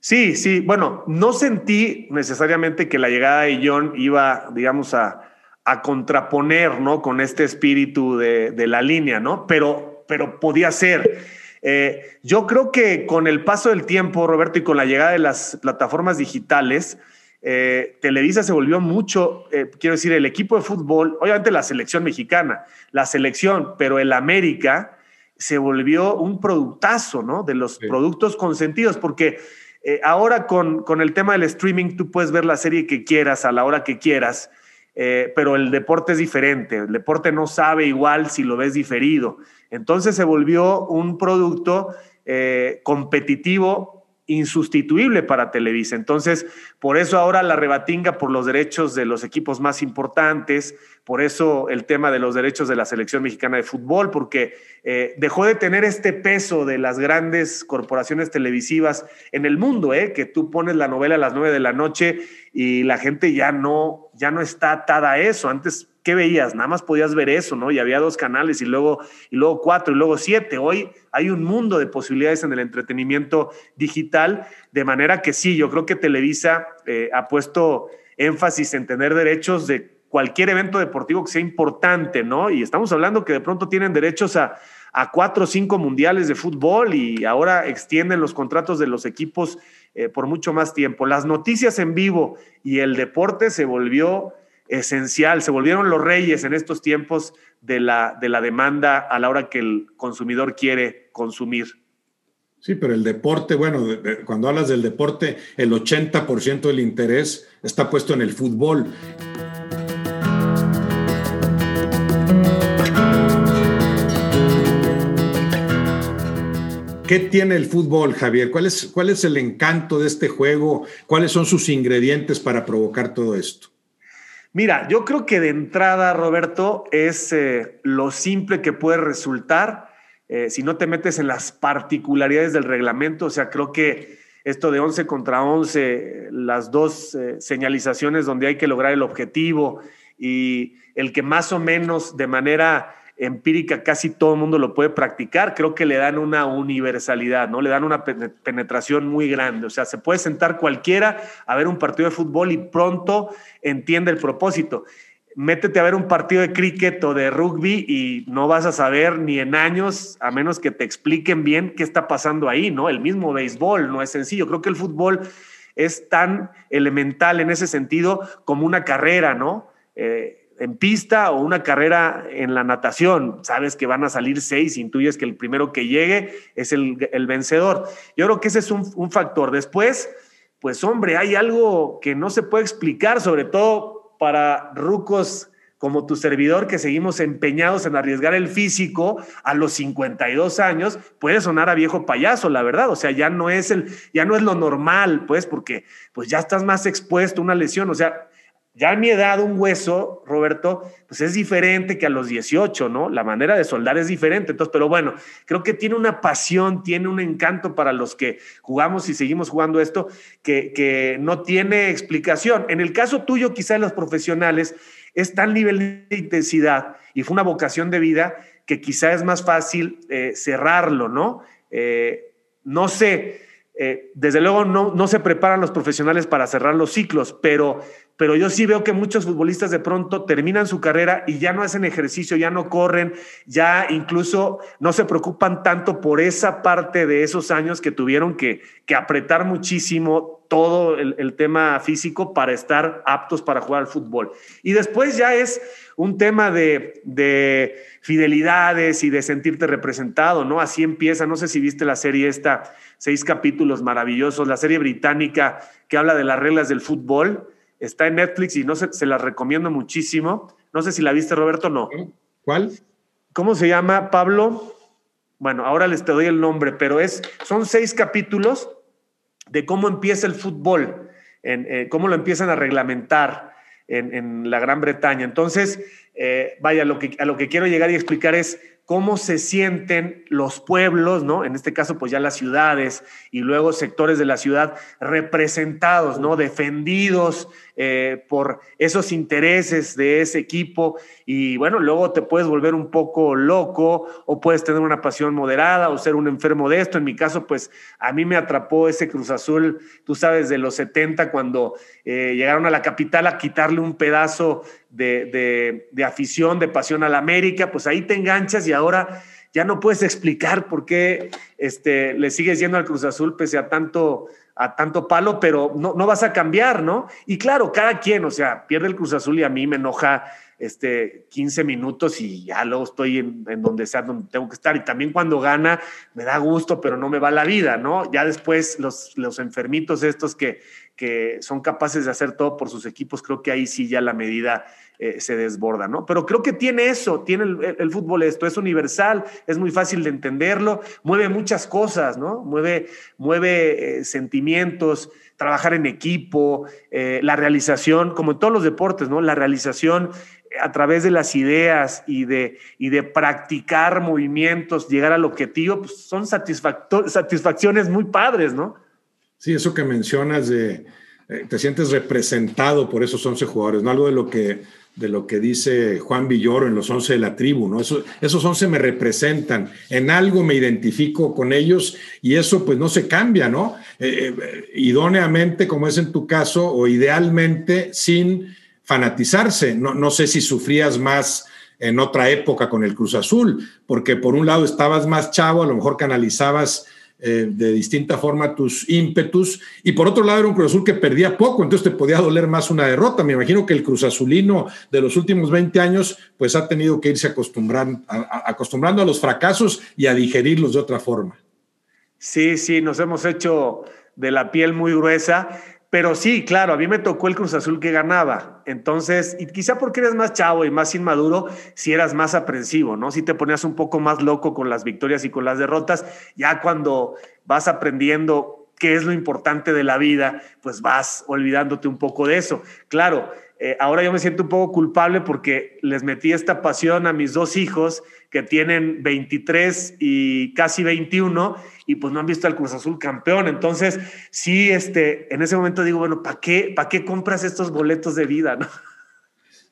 Sí, sí, bueno, no sentí necesariamente que la llegada de John iba, digamos, a, a contraponer, ¿no? Con este espíritu de, de la línea, ¿no? Pero, pero podía ser. Eh, yo creo que con el paso del tiempo, Roberto, y con la llegada de las plataformas digitales, eh, Televisa se volvió mucho, eh, quiero decir, el equipo de fútbol, obviamente la selección mexicana, la selección, pero el América se volvió un productazo, ¿no? De los sí. productos consentidos, porque eh, ahora con, con el tema del streaming tú puedes ver la serie que quieras a la hora que quieras. Eh, pero el deporte es diferente, el deporte no sabe igual si lo ves diferido. Entonces se volvió un producto eh, competitivo insustituible para Televisa. Entonces, por eso ahora la rebatinga por los derechos de los equipos más importantes, por eso el tema de los derechos de la selección mexicana de fútbol, porque eh, dejó de tener este peso de las grandes corporaciones televisivas en el mundo, ¿eh? que tú pones la novela a las nueve de la noche y la gente ya no, ya no está atada a eso. Antes ¿qué veías? Nada más podías ver eso, ¿no? Y había dos canales y luego, y luego cuatro y luego siete. Hoy hay un mundo de posibilidades en el entretenimiento digital, de manera que sí, yo creo que Televisa eh, ha puesto énfasis en tener derechos de cualquier evento deportivo que sea importante, ¿no? Y estamos hablando que de pronto tienen derechos a, a cuatro o cinco mundiales de fútbol y ahora extienden los contratos de los equipos eh, por mucho más tiempo. Las noticias en vivo y el deporte se volvió esencial, se volvieron los reyes en estos tiempos de la, de la demanda a la hora que el consumidor quiere consumir. Sí, pero el deporte, bueno, cuando hablas del deporte, el 80% del interés está puesto en el fútbol. ¿Qué tiene el fútbol, Javier? ¿Cuál es, ¿Cuál es el encanto de este juego? ¿Cuáles son sus ingredientes para provocar todo esto? Mira, yo creo que de entrada, Roberto, es eh, lo simple que puede resultar eh, si no te metes en las particularidades del reglamento. O sea, creo que esto de 11 contra 11, las dos eh, señalizaciones donde hay que lograr el objetivo y el que más o menos de manera empírica casi todo el mundo lo puede practicar, creo que le dan una universalidad, ¿no? Le dan una penetración muy grande. O sea, se puede sentar cualquiera a ver un partido de fútbol y pronto entiende el propósito. Métete a ver un partido de cricket o de rugby y no vas a saber ni en años, a menos que te expliquen bien qué está pasando ahí, ¿no? El mismo béisbol no es sencillo. Creo que el fútbol es tan elemental en ese sentido como una carrera, ¿no? Eh, en pista o una carrera en la natación. Sabes que van a salir seis, intuyes que el primero que llegue es el, el vencedor. Yo creo que ese es un, factor. Después, pues hombre, hay algo que no se puede explicar, sobre todo para rucos como tu servidor, que seguimos empeñados en arriesgar el físico a los 52 años, puede sonar a viejo payaso, la verdad. O sea, ya no es el, ya no es lo normal, pues, porque pues ya estás más expuesto a una lesión. O sea, Ya a mi edad, un hueso, Roberto, pues es diferente que a los 18, ¿no? La manera de soldar es diferente. Entonces, pero bueno, creo que tiene una pasión, tiene un encanto para los que jugamos y seguimos jugando esto que, que no tiene explicación. En el caso tuyo, quizá de los profesionales, es tal nivel de intensidad y fue una vocación de vida que quizá es más fácil eh, cerrarlo, ¿no? Eh, no sé, eh, desde luego no, no, se preparan los profesionales para cerrar los ciclos, pero, pero yo sí veo que muchos futbolistas de pronto terminan su carrera y ya no hacen ejercicio, ya no corren, ya incluso no se preocupan tanto por esa parte de esos años que tuvieron que, que apretar muchísimo todo el, tema físico para estar aptos para jugar al fútbol. Y después ya es un tema de, de, fidelidades y de sentirte representado, ¿no? Así empieza, no sé si viste la serie esta, seis capítulos maravillosos, la serie británica que habla de las reglas del fútbol, está en Netflix y no sé, se la recomiendo muchísimo. No sé si la viste, Roberto, no. ¿Cuál? ¿Cómo se llama, Pablo? Bueno, ahora les te doy el nombre, pero es, son seis capítulos de cómo empieza el fútbol, en, eh, cómo lo empiezan a reglamentar, en, la Gran Bretaña. Entonces, eh, vaya, lo que, a lo que quiero llegar y explicar es cómo se sienten los pueblos, ¿no? En este caso, pues ya las ciudades y luego sectores de la ciudad representados, ¿no? Defendidos eh, por esos intereses de ese equipo. Y bueno, luego te puedes volver un poco loco o puedes tener una pasión moderada o ser un enfermo de esto. En mi caso, pues a mí me atrapó ese Cruz Azul, tú sabes, de los 70, cuando eh, llegaron a la capital a quitarle un pedazo de, de, afición, de pasión a la América, pues ahí te enganchas y ahora ya no puedes explicar por qué este, le sigues yendo al Cruz Azul pese a tanto, a tanto palo, pero no, no vas a cambiar, ¿no? Y claro, cada quien, o sea, pierde el Cruz Azul y a mí me enoja este, 15 minutos y ya luego estoy en, donde sea donde tengo que estar. Y también cuando gana me da gusto, pero no me va la vida, ¿no? Ya después los, los enfermitos estos que, que son capaces de hacer todo por sus equipos, creo que ahí sí ya la medida eh, se desborda, ¿no? Pero creo que tiene eso, tiene el, el, fútbol esto, es universal, es muy fácil de entenderlo, mueve muchas cosas, ¿no? Mueve, mueve eh, sentimientos, trabajar en equipo, eh, la realización, como en todos los deportes, ¿no? La realización a través de las ideas y de, y de practicar movimientos, llegar al objetivo, pues son satisfacciones muy padres, ¿no? Sí, eso que mencionas de eh, te sientes representado por esos 11 jugadores, ¿no? Algo de lo que, de lo que dice Juan Villoro en los 11 de la tribu, ¿no? Eso, esos 11 me representan, en algo me identifico con ellos y eso pues no se cambia, ¿no? Eh, eh, idóneamente, como es en tu caso, o idealmente, sin fanatizarse. No, no sé si sufrías más en otra época con el Cruz Azul, porque por un lado estabas más chavo, a lo mejor canalizabas eh, de distinta forma tus ímpetus. Y por otro lado, era un Cruz Azul que perdía poco, entonces te podía doler más una derrota. Me imagino que el Cruz Azulino de los últimos 20 años, pues ha tenido que irse acostumbrando a, acostumbrando a los fracasos y a digerirlos de otra forma. Sí, sí, nos hemos hecho de la piel muy gruesa. Pero sí, claro, a mí me tocó el Cruz Azul que ganaba. Entonces, y quizá porque eres más chavo y más inmaduro, si eras más aprensivo, ¿no? Si te ponías un poco más loco con las victorias y con las derrotas, ya cuando vas aprendiendo qué es lo importante de la vida, pues vas olvidándote un poco de eso. Claro, eh, ahora yo me siento un poco culpable porque les metí esta pasión a mis dos hijos que tienen 23 y casi 21 y pues no han visto al Cruz Azul campeón. Entonces, sí, este, en ese momento digo, bueno, ¿para qué, ¿para qué compras estos boletos de vida?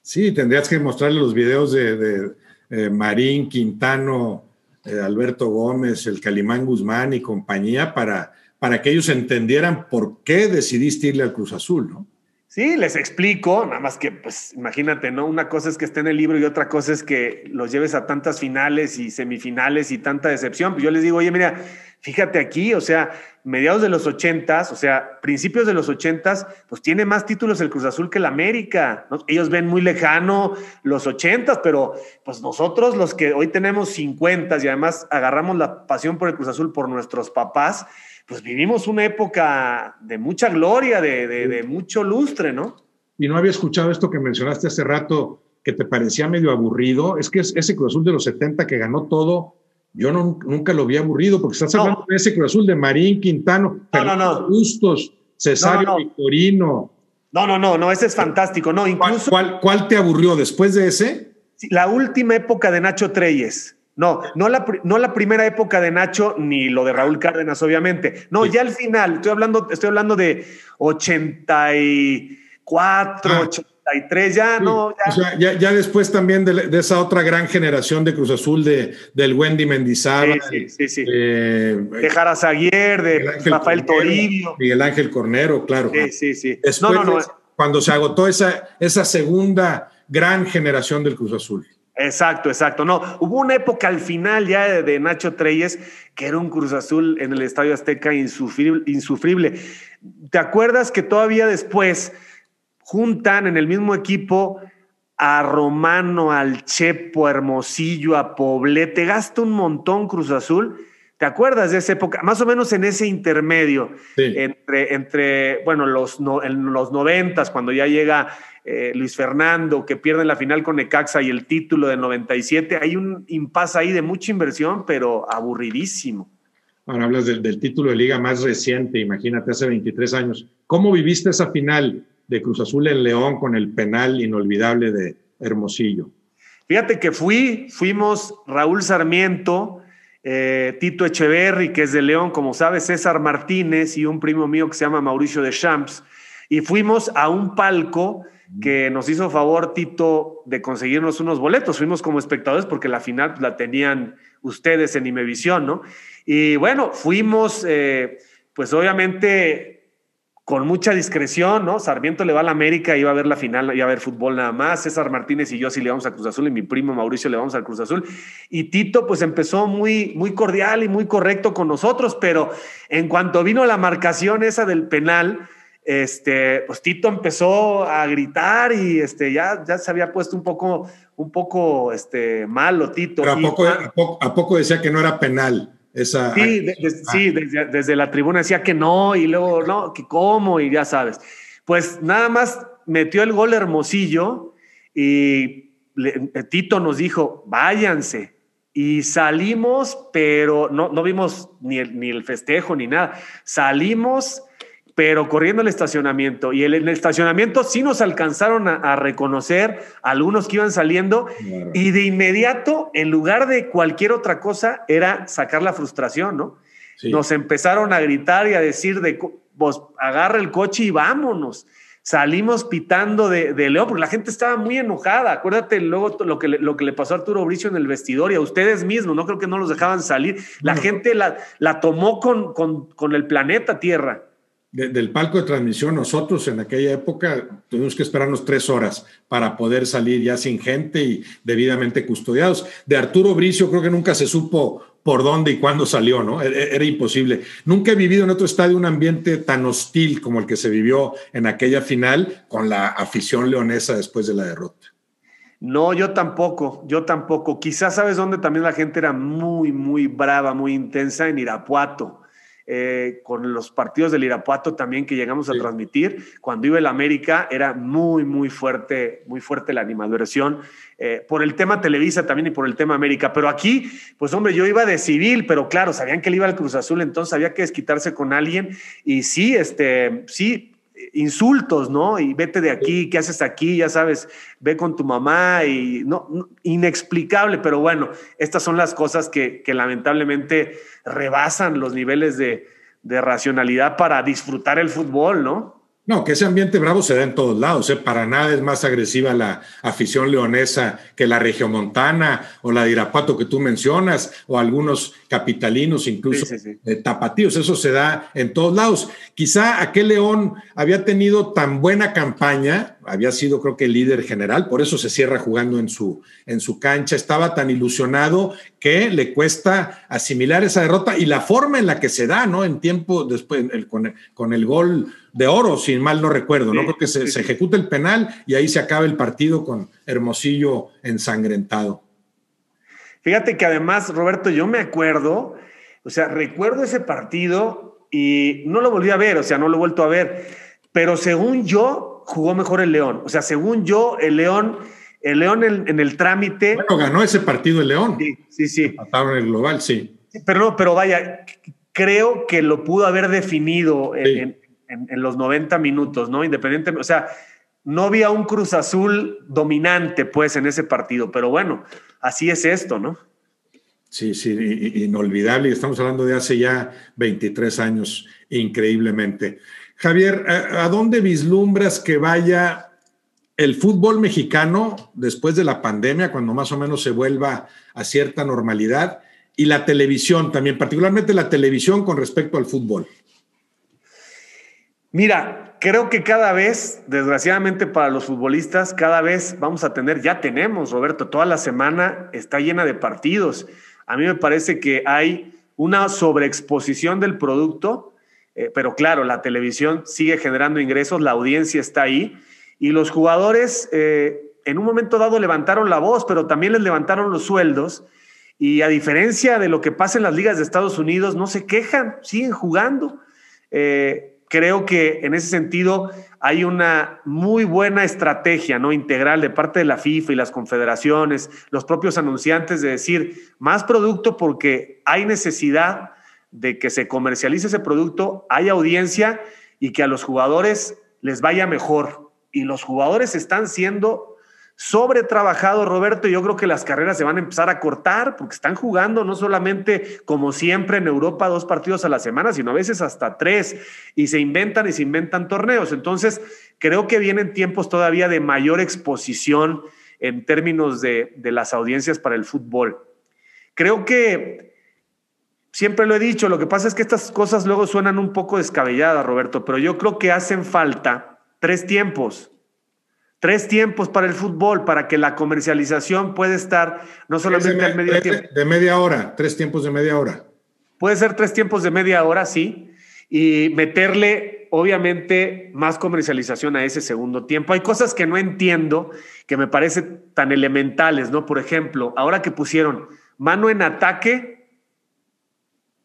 Sí, tendrías que mostrarle los videos de, de eh, Marín, Quintano, eh, Alberto Gómez, el Calimán Guzmán y compañía para, para que ellos entendieran por qué decidiste irle al Cruz Azul, ¿no? Sí, les explico, nada más que, pues, imagínate, ¿no? Una cosa es que esté en el libro y otra cosa es que los lleves a tantas finales y semifinales y tanta decepción. Pues yo les digo, oye, mira, fíjate aquí, o sea, mediados de los ochentas, o sea, principios de los ochentas, pues tiene más títulos el Cruz Azul que el América. Ellos ven muy lejano los ochentas, pero pues nosotros los que hoy tenemos cincuentas y además agarramos la pasión por el Cruz Azul por nuestros papás, pues vivimos una época de mucha gloria, de, de, de, mucho lustre, ¿no? Y no había escuchado esto que mencionaste hace rato, que te parecía medio aburrido. Es que ese Cruz Azul de los 70 que ganó todo, yo no, nunca lo vi aburrido, porque estás hablando no. de ese Cruz Azul de Marín, Quintano, no, no, no. Bustos, Cesario Victorino. No, no, no, no, ese es fantástico. No, incluso. ¿Cuál, cuál, te aburrió después de ese? La última época de Nacho Treyes. No, no la, no la primera época de Nacho ni lo de Raúl Cárdenas, obviamente. No, ya al final, estoy hablando, estoy hablando de 84, ah. 83, ya no. Ya. O sea, ya, después también de, esa otra gran generación de Cruz Azul, de, del Wendy Mendizábal. Sí, sí, sí. Eh, de Jarazaguier, de Rafael Toribio. Miguel Ángel Cornero, claro. Sí, sí, sí. no, no, no. Cuando se agotó esa, esa segunda gran generación del Cruz Azul. Exacto, exacto. No, hubo una época al final ya de, Nacho Treyes que era un Cruz Azul en el Estadio Azteca insufrible, insufrible. ¿Te acuerdas que todavía después juntan en el mismo equipo a Romano, al Chepo, a Hermosillo, a Poblete? Gasta un montón Cruz Azul. ¿Te acuerdas de esa época? Más o menos en ese intermedio, entre, entre, bueno, los, en los noventas, cuando ya llega eh, Luis Fernando, que pierde la final con Necaxa y el título del 97. Hay un impasse ahí de mucha inversión, pero aburridísimo. Ahora hablas del, título de liga más reciente, imagínate, hace 23 años. ¿Cómo viviste esa final de Cruz Azul en León con el penal inolvidable de Hermosillo? Fíjate que fui, fuimos Raúl Sarmiento, eh, Tito Echeverry, que es de León, como sabes, César Martínez y un primo mío que se llama Mauricio de Champs, y fuimos a un palco que nos hizo favor Tito de conseguirnos unos boletos. Fuimos como espectadores porque la final la tenían ustedes en Imevisión, ¿no? Y bueno, fuimos, eh, pues obviamente con mucha discreción, ¿no? Sarmiento le va a la América, iba a ver la final, iba a ver fútbol nada más. César Martínez y yo sí le vamos a Cruz Azul y mi primo Mauricio le vamos al Cruz Azul. Y Tito pues empezó muy, muy cordial y muy correcto con nosotros, pero en cuanto vino la marcación esa del penal, este, pues Tito empezó a gritar y este, ya, ya se había puesto un poco, un poco este, malo Tito. Pero a poco, decía que no era penal. Esa, sí, sí desde, la tribuna decía que no y luego no, que cómo y ya sabes. Pues nada más metió el gol hermosillo y Tito nos dijo, váyanse. Y salimos, pero no, no vimos ni ni el festejo ni nada. Salimos pero corriendo el estacionamiento. Y en el, estacionamiento sí nos alcanzaron a, reconocer algunos que iban saliendo y de inmediato, en lugar de cualquier otra cosa, era sacar la frustración, ¿no? Nos empezaron a gritar y a decir de, vos agarra el coche y vámonos. Salimos pitando de, de, León, porque la gente estaba muy enojada. Acuérdate luego lo que, le, lo que le pasó a Arturo Bricio en el vestidor y a ustedes mismos, no creo que no los dejaban salir. La gente la, la tomó con, con, con el planeta Tierra del palco de transmisión, nosotros en aquella época tuvimos que esperarnos tres horas para poder salir ya sin gente y debidamente custodiados. De Arturo Bricio creo que nunca se supo por dónde y cuándo salió, ¿no? Era, era, imposible. Nunca he vivido en otro estadio un ambiente tan hostil como el que se vivió en aquella final con la afición leonesa después de la derrota. No, yo tampoco, yo tampoco. Quizás sabes dónde también la gente era muy, muy brava, muy intensa en Irapuato eh, con los partidos del Irapuato también que llegamos a transmitir. Cuando iba el América era muy, muy fuerte, muy fuerte la animadversión eh, por el tema Televisa también y por el tema América. Pero aquí, pues hombre, yo iba de civil, pero claro, sabían que él iba al Cruz Azul, entonces había que desquitarse con alguien. Y sí, este, sí, insultos, ¿no? Y vete de aquí, ¿qué haces aquí? Ya sabes, ve con tu mamá y no, inexplicable, pero bueno, estas son las cosas que, lamentablemente rebasan los niveles de, de racionalidad para disfrutar el fútbol, ¿no? No, que ese ambiente bravo se da en todos lados. ¿eh? Para nada es más agresiva la afición leonesa que la regiomontana o la de Irapuato que tú mencionas, o algunos capitalinos, incluso tapatíos. Eso se da en todos lados. Quizá aquel León había tenido tan buena campaña, había sido creo que el líder general, por eso se cierra jugando en su, en su cancha. Estaba tan ilusionado que le cuesta asimilar esa derrota y la forma en la que se da, ¿no? En tiempo después, con, con el gol de oro, si mal no recuerdo, ¿no? Porque se, se, ejecuta el penal y ahí se acaba el partido con Hermosillo ensangrentado. Fíjate que además, Roberto, yo me acuerdo, o sea, recuerdo ese partido y no lo volví a ver, o sea, no lo he vuelto a ver, pero según yo, jugó mejor el León. O sea, según yo, el León, el León en, el trámite. Bueno, ganó ese partido el León. Sí, sí, sí. en el global, sí. Pero no, pero vaya, creo que lo pudo haber definido en, en, los 90 minutos, ¿no? Independientemente, o sea, no había un Cruz Azul dominante, pues, en ese partido, pero bueno, así es esto, ¿no? Sí, sí, inolvidable. Estamos hablando de hace ya 23 años, increíblemente. Javier, ¿a dónde vislumbras que vaya el fútbol mexicano después de la pandemia, cuando más o menos se vuelva a cierta normalidad? Y la televisión también, particularmente la televisión con respecto al fútbol. Mira, creo que cada vez, desgraciadamente para los futbolistas, cada vez vamos a tener, ya tenemos, Roberto, toda la semana está llena de partidos. A mí me parece que hay una sobreexposición del producto, eh, pero claro, la televisión sigue generando ingresos, la audiencia está ahí y los jugadores eh, en un momento dado levantaron la voz, pero también les levantaron los sueldos. Y a diferencia de lo que pasa en las ligas de Estados Unidos, no se quejan, siguen jugando. Eh, creo que en ese sentido hay una muy buena estrategia ¿no? integral de parte de la FIFA y las confederaciones, los propios anunciantes de decir más producto porque hay necesidad de que se comercialice ese producto, hay audiencia y que a los jugadores les vaya mejor. Y los jugadores están siendo sobretrabajado, Roberto, yo creo que las carreras se van a empezar a cortar porque están jugando no solamente como siempre en Europa dos partidos a la semana, sino a veces hasta tres y se inventan y se inventan torneos. Entonces, creo que vienen tiempos todavía de mayor exposición en términos de, de las audiencias para el fútbol. Creo que siempre lo he dicho, lo que pasa es que estas cosas luego suenan un poco descabelladas, Roberto, pero yo creo que hacen falta tres tiempos Tres tiempos para el fútbol, para que la comercialización pueda estar no solamente al medio tiempo. De media hora, tres tiempos de media hora. Puede ser tres tiempos de media hora, sí, y meterle, obviamente, más comercialización a ese segundo tiempo. Hay cosas que no entiendo, que me parecen tan elementales, ¿no? Por ejemplo, ahora que pusieron mano en ataque,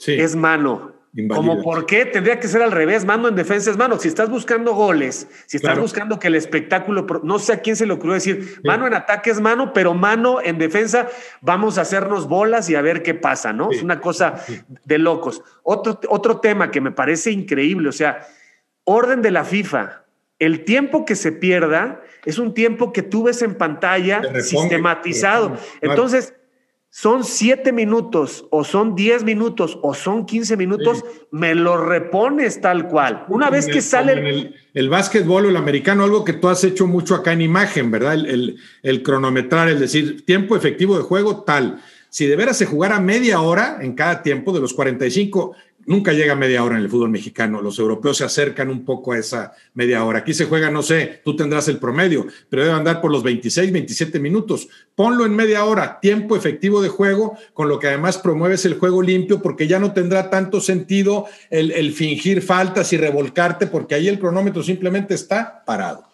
sí. es mano. Como por qué tendría que ser al revés, mano en defensa es mano. Si estás buscando goles, si estás buscando que el espectáculo, no sé a quién se le ocurrió decir, mano en ataque es mano, pero mano en defensa, vamos a hacernos bolas y a ver qué pasa, ¿no? Es una cosa de locos. Otro, otro tema que me parece increíble, o sea, orden de la FIFA. El tiempo que se pierda es un tiempo que tú ves en pantalla sistematizado. Entonces, son siete minutos o son diez minutos o son quince minutos, me lo repones tal cual. Una vez que sale... El, el, básquetbol o el americano, algo que tú has hecho mucho acá en imagen, ¿verdad? El, el, el cronometrar, es decir, tiempo efectivo de juego tal. Si de veras se jugara media hora en cada tiempo de los 45, nunca llega media hora en el fútbol mexicano. Los europeos se acercan un poco a esa media hora. Aquí se juega, no sé, tú tendrás el promedio, pero debe andar por los 26, 27 minutos. Ponlo en media hora, tiempo efectivo de juego, con lo que además promueves el juego limpio, porque ya no tendrá tanto sentido el, fingir faltas y revolcarte, porque ahí el cronómetro simplemente está parado.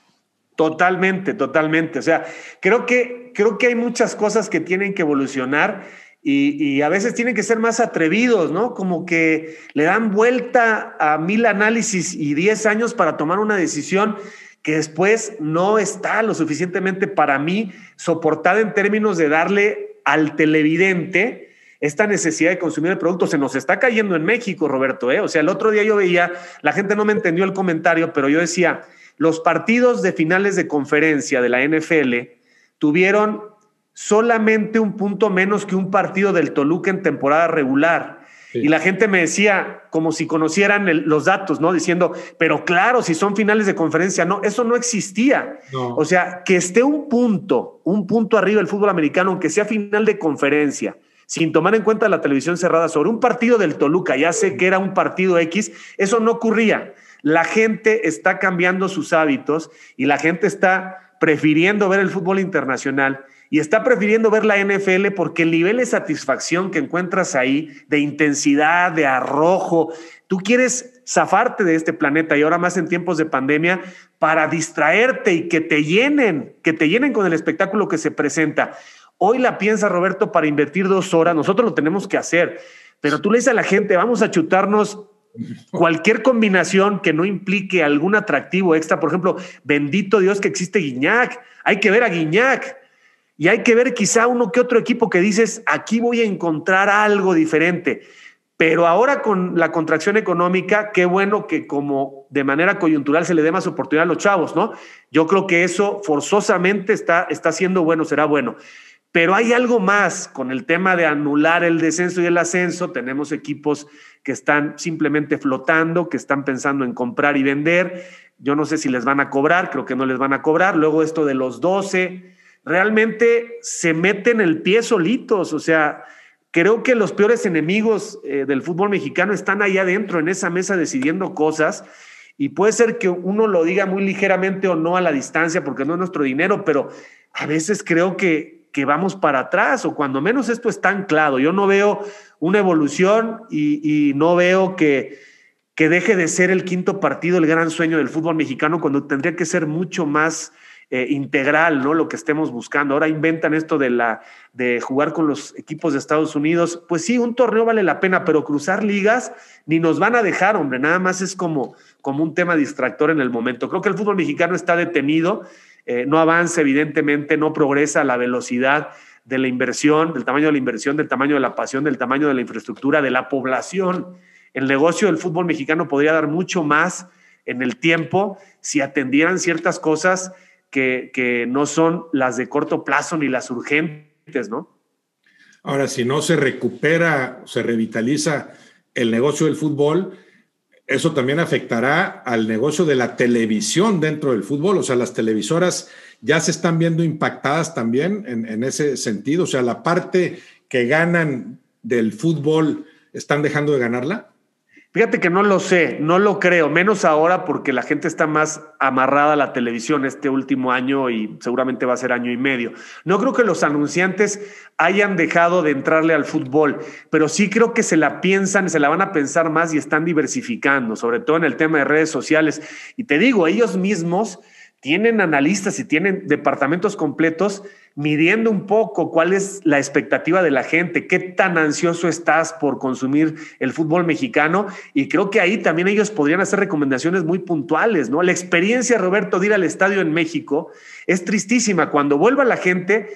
Totalmente, totalmente. O sea, creo que, creo que hay muchas cosas que tienen que evolucionar y, a veces tienen que ser más atrevidos, ¿no? Como que le dan vuelta a mil análisis y diez años para tomar una decisión que después no está lo suficientemente para mí soportada en términos de darle al televidente esta necesidad de consumir el producto. Se nos está cayendo en México, Roberto, ¿eh? O sea, el otro día yo veía, la gente no me entendió el comentario, pero yo decía, los partidos de finales de conferencia de la NFL tuvieron solamente un punto menos que un partido del Toluca en temporada regular. Y la gente me decía, como si conocieran los datos, ¿no? Diciendo, pero claro, si son finales de conferencia, no, eso no existía. O sea, que esté un punto, un punto arriba el fútbol americano, aunque sea final de conferencia, sin tomar en cuenta la televisión cerrada sobre un partido del Toluca, ya sé que era un partido X, eso no ocurría. La gente está cambiando sus hábitos y la gente está prefiriendo ver el fútbol internacional y está prefiriendo ver la NFL porque el nivel de satisfacción que encuentras ahí, de intensidad, de arrojo, tú quieres zafarte de este planeta y ahora más en tiempos de pandemia para distraerte y que te llenen, que te llenen con el espectáculo que se presenta. Hoy la piensa Roberto para invertir dos horas, nosotros lo tenemos que hacer, pero tú le dices a la gente, vamos a chutarnos cualquier combinación que no implique algún atractivo extra. Por ejemplo, bendito Dios que existe Guiñac. Hay que ver a Guiñac. Y hay que ver quizá uno que otro equipo que dices, aquí voy a encontrar algo diferente. Pero ahora con la contracción económica, qué bueno que como de manera coyuntural se le dé más oportunidad a los chavos, ¿no? Yo creo que eso forzosamente está, está siendo bueno, será bueno. Pero hay algo más con el tema de anular el descenso y el ascenso. Tenemos equipos que están simplemente flotando, que están pensando en comprar y vender. Yo no sé si les van a cobrar, creo que no les van a cobrar. Luego esto de los 12, realmente se meten el pie solitos. O sea, creo que los peores enemigos eh, del fútbol mexicano están ahí adentro, en esa mesa, decidiendo cosas. Y puede ser que uno lo diga muy ligeramente o no a la distancia, porque no es nuestro dinero, pero a veces creo que, que vamos para atrás, o cuando menos esto está anclado. Yo no veo una evolución y, no veo que, que deje de ser el quinto partido el gran sueño del fútbol mexicano, cuando tendría que ser mucho más eh, integral, ¿no? Lo que estemos buscando. Ahora inventan esto de, la, de jugar con los equipos de Estados Unidos. Pues sí, un torneo vale la pena, pero cruzar ligas ni nos van a dejar, hombre. Nada más es como, como un tema distractor en el momento. Creo que el fútbol mexicano está detenido, eh, no avanza, evidentemente, no progresa a la velocidad de la inversión, del tamaño de la inversión, del tamaño de la pasión, del tamaño de la infraestructura, de la población. El negocio del fútbol mexicano podría dar mucho más en el tiempo si atendieran ciertas cosas que, no son las de corto plazo ni las urgentes, ¿no? Ahora, si no se recupera, se revitaliza el negocio del fútbol, eso también afectará al negocio de la televisión dentro del fútbol. O sea, las televisoras ya se están viendo impactadas también en, en ese sentido. O sea, la parte que ganan del fútbol, ¿están dejando de ganarla? Fíjate que no lo sé, no lo creo, menos ahora porque la gente está más amarrada a la televisión este último año y seguramente va a ser año y medio. No creo que los anunciantes hayan dejado de entrarle al fútbol, pero sí creo que se la piensan, se la van a pensar más y están diversificando, sobre todo en el tema de redes sociales. Y te digo, ellos mismos tienen analistas y tienen departamentos completos midiendo un poco cuál es la expectativa de la gente, qué tan ansioso estás por consumir el fútbol mexicano. Y creo que ahí también ellos podrían hacer recomendaciones muy puntuales, ¿no? La experiencia, Roberto, de ir al estadio en México es tristísima. Cuando vuelva la gente,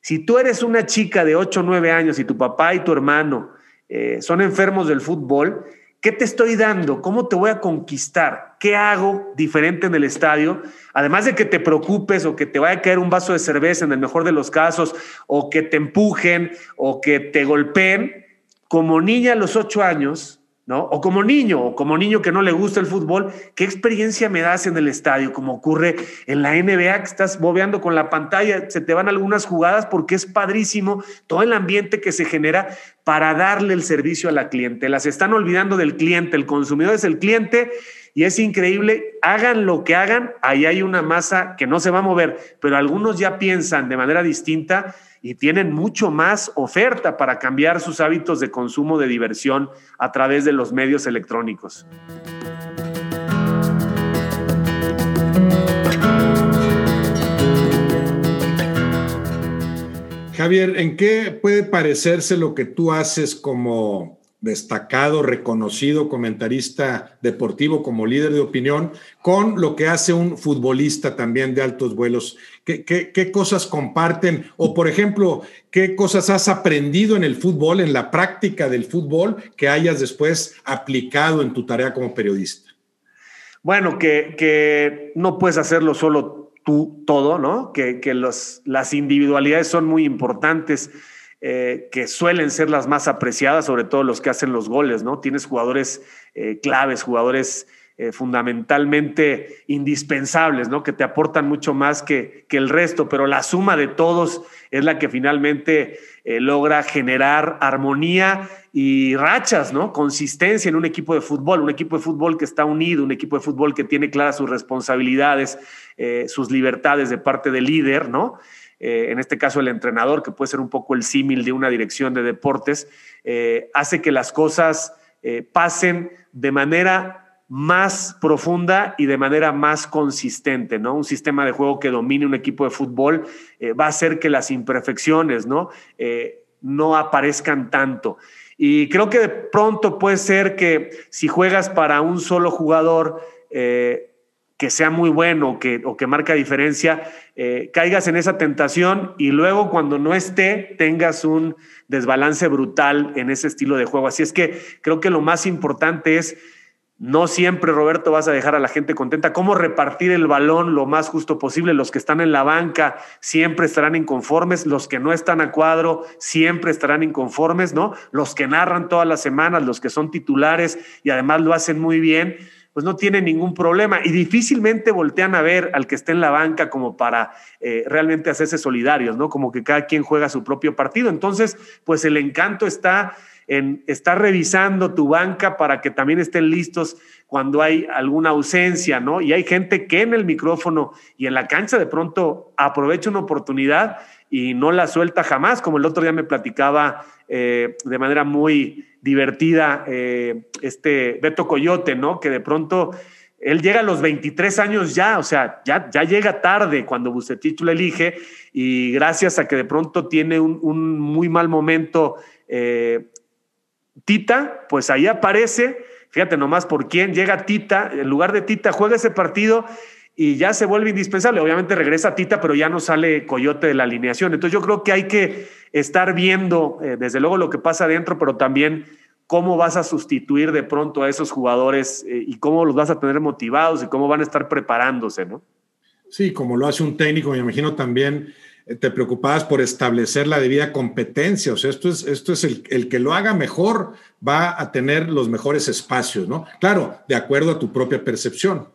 si tú eres una chica de 8 o 9 años y tu papá y tu hermano eh, son enfermos del fútbol, ¿Qué te estoy dando? ¿Cómo te voy a conquistar? ¿Qué hago diferente en el estadio? Además de que te preocupes o que te vaya a caer un vaso de cerveza en el mejor de los casos, o que te empujen o que te golpeen, como niña a los ocho años, ¿no? O como niño, o como niño que no le gusta el fútbol, ¿qué experiencia me das en el estadio? Como ocurre en la NBA, que estás bobeando con la pantalla, se te van algunas jugadas porque es padrísimo todo el ambiente que se genera para darle el servicio a la clientela. Se están olvidando del cliente, el consumidor es el cliente y es increíble, hagan lo que hagan, ahí hay una masa que no se va a mover, pero algunos ya piensan de manera distinta y tienen mucho más oferta para cambiar sus hábitos de consumo de diversión a través de los medios electrónicos. Javier, ¿en qué puede parecerse lo que tú haces como destacado, reconocido comentarista deportivo como líder de opinión, con lo que hace un futbolista también de altos vuelos. ¿Qué, cosas comparten? O, por ejemplo, ¿qué cosas has aprendido en el fútbol, en la práctica del fútbol, que hayas después aplicado en tu tarea como periodista? Bueno, que, no puedes hacerlo solo tú todo, ¿no? Que, las individualidades son muy importantes eh, que suelen ser las más apreciadas, sobre todo los que hacen los goles, ¿no? Tienes jugadores eh, claves, jugadores eh, fundamentalmente indispensables, ¿no? Que te aportan mucho más que, que, el resto, pero la suma de todos es la que finalmente logra generar armonía y rachas, ¿no? Consistencia en un equipo de fútbol, un equipo de fútbol que está unido, un equipo de fútbol que tiene claras sus responsabilidades, sus libertades de parte del líder, ¿no? Eh, en este caso el entrenador, que puede ser un poco el símil de una dirección de deportes, eh, hace que las cosas eh, pasen de manera más profunda y de manera más consistente, ¿no? Un sistema de juego que domine un equipo de fútbol va a hacer que las imperfecciones, ¿no? no aparezcan tanto. Y creo que de pronto puede ser que si juegas para un solo jugador, que sea muy bueno que, o que marca diferencia, eh, caigas en esa tentación y luego cuando no esté tengas un desbalance brutal en ese estilo de juego. Así es que creo que lo más importante es no siempre, Roberto, vas a dejar a la gente contenta. ¿Cómo repartir el balón lo más justo posible? Los que están en la banca siempre estarán inconformes, los que no están a cuadro siempre estarán inconformes, ¿no? Los que narran todas las semanas, los que son titulares y además lo hacen muy bien, pues no tienen ningún problema y difícilmente voltean a ver al que esté en la banca como para eh, realmente hacerse solidarios, ¿no? Como que cada quien juega su propio partido. Entonces, pues el encanto está en estar revisando tu banca para que también estén listos cuando hay alguna ausencia, ¿no? Y hay gente que en el micrófono y en la cancha de pronto aprovecha una oportunidad y no la suelta jamás, como el otro día me platicaba eh, de manera muy divertida eh, este Beto Coyote, ¿no? Que de pronto él llega a los 23 años ya, o sea, ya, ya llega tarde cuando Bucetich lo elige y gracias a que de pronto tiene un, muy mal momento eh, Tita, pues ahí aparece, fíjate nomás por quién llega Tita, en lugar de Tita juega ese partido y ya se vuelve indispensable. Obviamente regresa Tita, pero ya no sale Coyote de la alineación. Entonces yo creo que hay que estar viendo, eh, desde luego, lo que pasa adentro, pero también cómo vas a sustituir de pronto a esos jugadores eh, y cómo los vas a tener motivados y cómo van a estar preparándose, ¿no? Sí, como lo hace un técnico, me imagino también eh, te preocupabas por establecer la debida competencia. O sea, esto es, esto es el, el, que lo haga mejor va a tener los mejores espacios, ¿no? Claro, de acuerdo a tu propia percepción.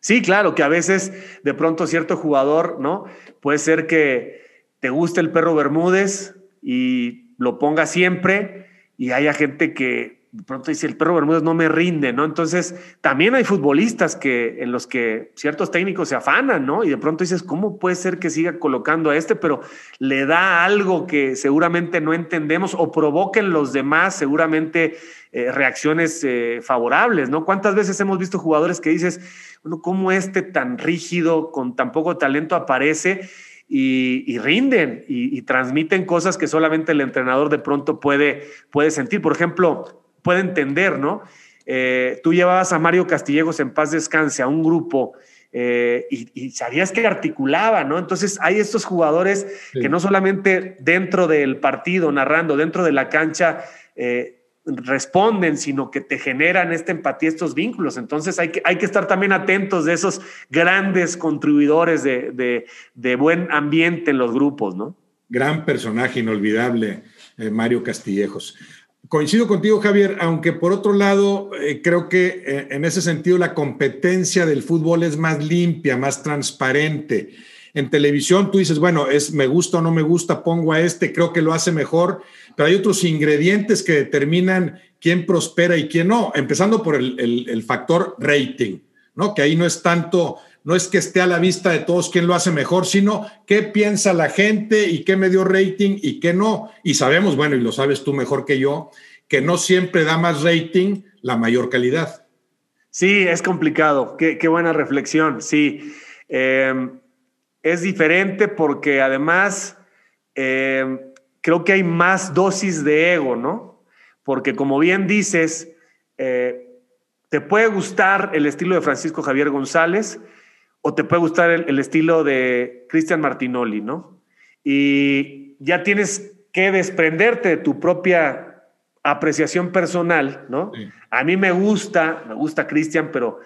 Sí, claro, que a veces de pronto cierto jugador, ¿no? Puede ser que te guste el perro Bermúdez y lo ponga siempre y haya gente que de pronto dice el perro Bermúdez no me rinde, ¿no? Entonces, también hay futbolistas que en los que ciertos técnicos se afanan, ¿no? Y de pronto dices, ¿cómo puede ser que siga colocando a este? Pero le da algo que seguramente no entendemos o provoquen los demás seguramente eh, reacciones eh, favorables, ¿no? ¿Cuántas veces hemos visto jugadores que dices, bueno, ¿cómo este tan rígido, con tan poco talento aparece? y, rinden y, transmiten cosas que solamente el entrenador de pronto puede, puede sentir. Por ejemplo, puede entender, ¿no? Eh, tú llevabas a Mario Castillejos en paz descanse a un grupo eh, y, sabías que articulaba, ¿no? Entonces hay estos jugadores que no solamente dentro del partido, narrando, dentro de la cancha, eh, responden, sino que te generan esta empatía, estos vínculos. Entonces hay que, hay que estar también atentos de esos grandes contribuidores de, de, buen ambiente en los grupos, ¿no? Gran personaje inolvidable, Mario Castillejos. Coincido contigo, Javier, aunque por otro lado, eh, creo que eh, en ese sentido la competencia del fútbol es más limpia, más transparente. En televisión tú dices, bueno, es me gusta o no me gusta, pongo a este, creo que lo hace mejor, pero hay otros ingredientes que determinan quién prospera y quién no, empezando por el, el factor rating, ¿no? Que ahí no es tanto no es que esté a la vista de todos quién lo hace mejor, sino qué piensa la gente y qué me dio rating y qué no. Y sabemos, bueno, y lo sabes tú mejor que yo, que no siempre da más rating la mayor calidad. Sí, es complicado. Qué, buena reflexión. Sí, em, es diferente porque además em, creo que hay más dosis de ego, ¿no? Porque como bien dices, eh, te puede gustar el estilo de Francisco Javier González, o te puede gustar el, estilo de Cristian Martinoli, ¿no? Y ya tienes que desprenderte de tu propia apreciación personal, ¿no? A mí me gusta, me gusta Cristian, pero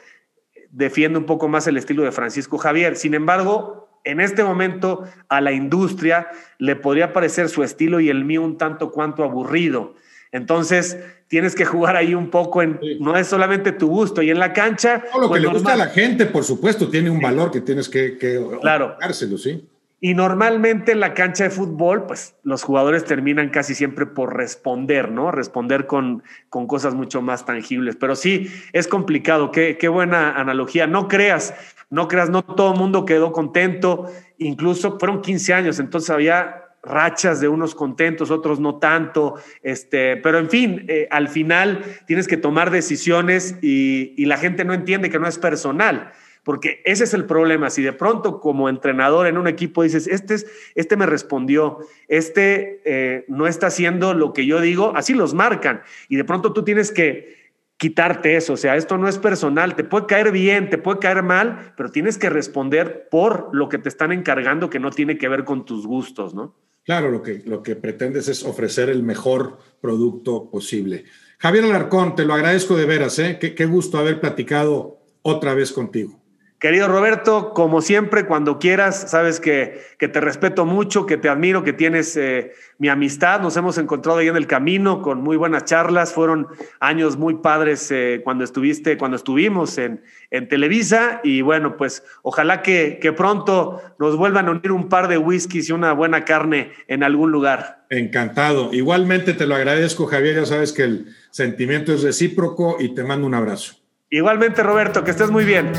defiendo un poco más el estilo de Francisco Javier. Sin embargo, en este momento a la industria le podría parecer su estilo y el mío un tanto cuanto aburrido. Entonces, tienes que jugar ahí un poco en, no es solamente tu gusto, y en la cancha. lo que pues, le gusta a la gente, por supuesto, tiene un valor que tienes que, que claro. ¿sí? Y normalmente en la cancha de fútbol, pues los jugadores terminan casi siempre por responder, ¿no? Responder con, con cosas mucho más tangibles. Pero sí, es complicado. Qué, qué buena analogía. No creas, no creas, no todo el mundo quedó contento. Incluso fueron 15 años, entonces había rachas de unos contentos, otros no tanto, este, pero en fin, eh, al final tienes que tomar decisiones y, la gente no entiende que no es personal, porque ese es el problema. Si de pronto como entrenador en un equipo dices, este, es, este me respondió, este eh, no está haciendo lo que yo digo, así los marcan y de pronto tú tienes que quitarte eso. O sea, esto no es personal, te puede caer bien, te puede caer mal, pero tienes que responder por lo que te están encargando que no tiene que ver con tus gustos, ¿no? Claro, lo que, lo que pretendes es ofrecer el mejor producto posible. Javier Alarcón, te lo agradezco de veras, ¿eh? qué gusto haber platicado otra vez contigo. Querido Roberto, como siempre, cuando quieras, sabes que, te respeto mucho, que te admiro, que tienes eh, mi amistad. Nos hemos encontrado ahí en el camino con muy buenas charlas. Fueron años muy padres eh, cuando estuviste, cuando estuvimos en, Televisa. Y bueno, pues ojalá que, que, pronto nos vuelvan a unir un par de whiskies y una buena carne en algún lugar. Encantado. Igualmente te lo agradezco, Javier. Ya sabes que el sentimiento es recíproco y te mando un abrazo. Igualmente, Roberto, que estés muy bien.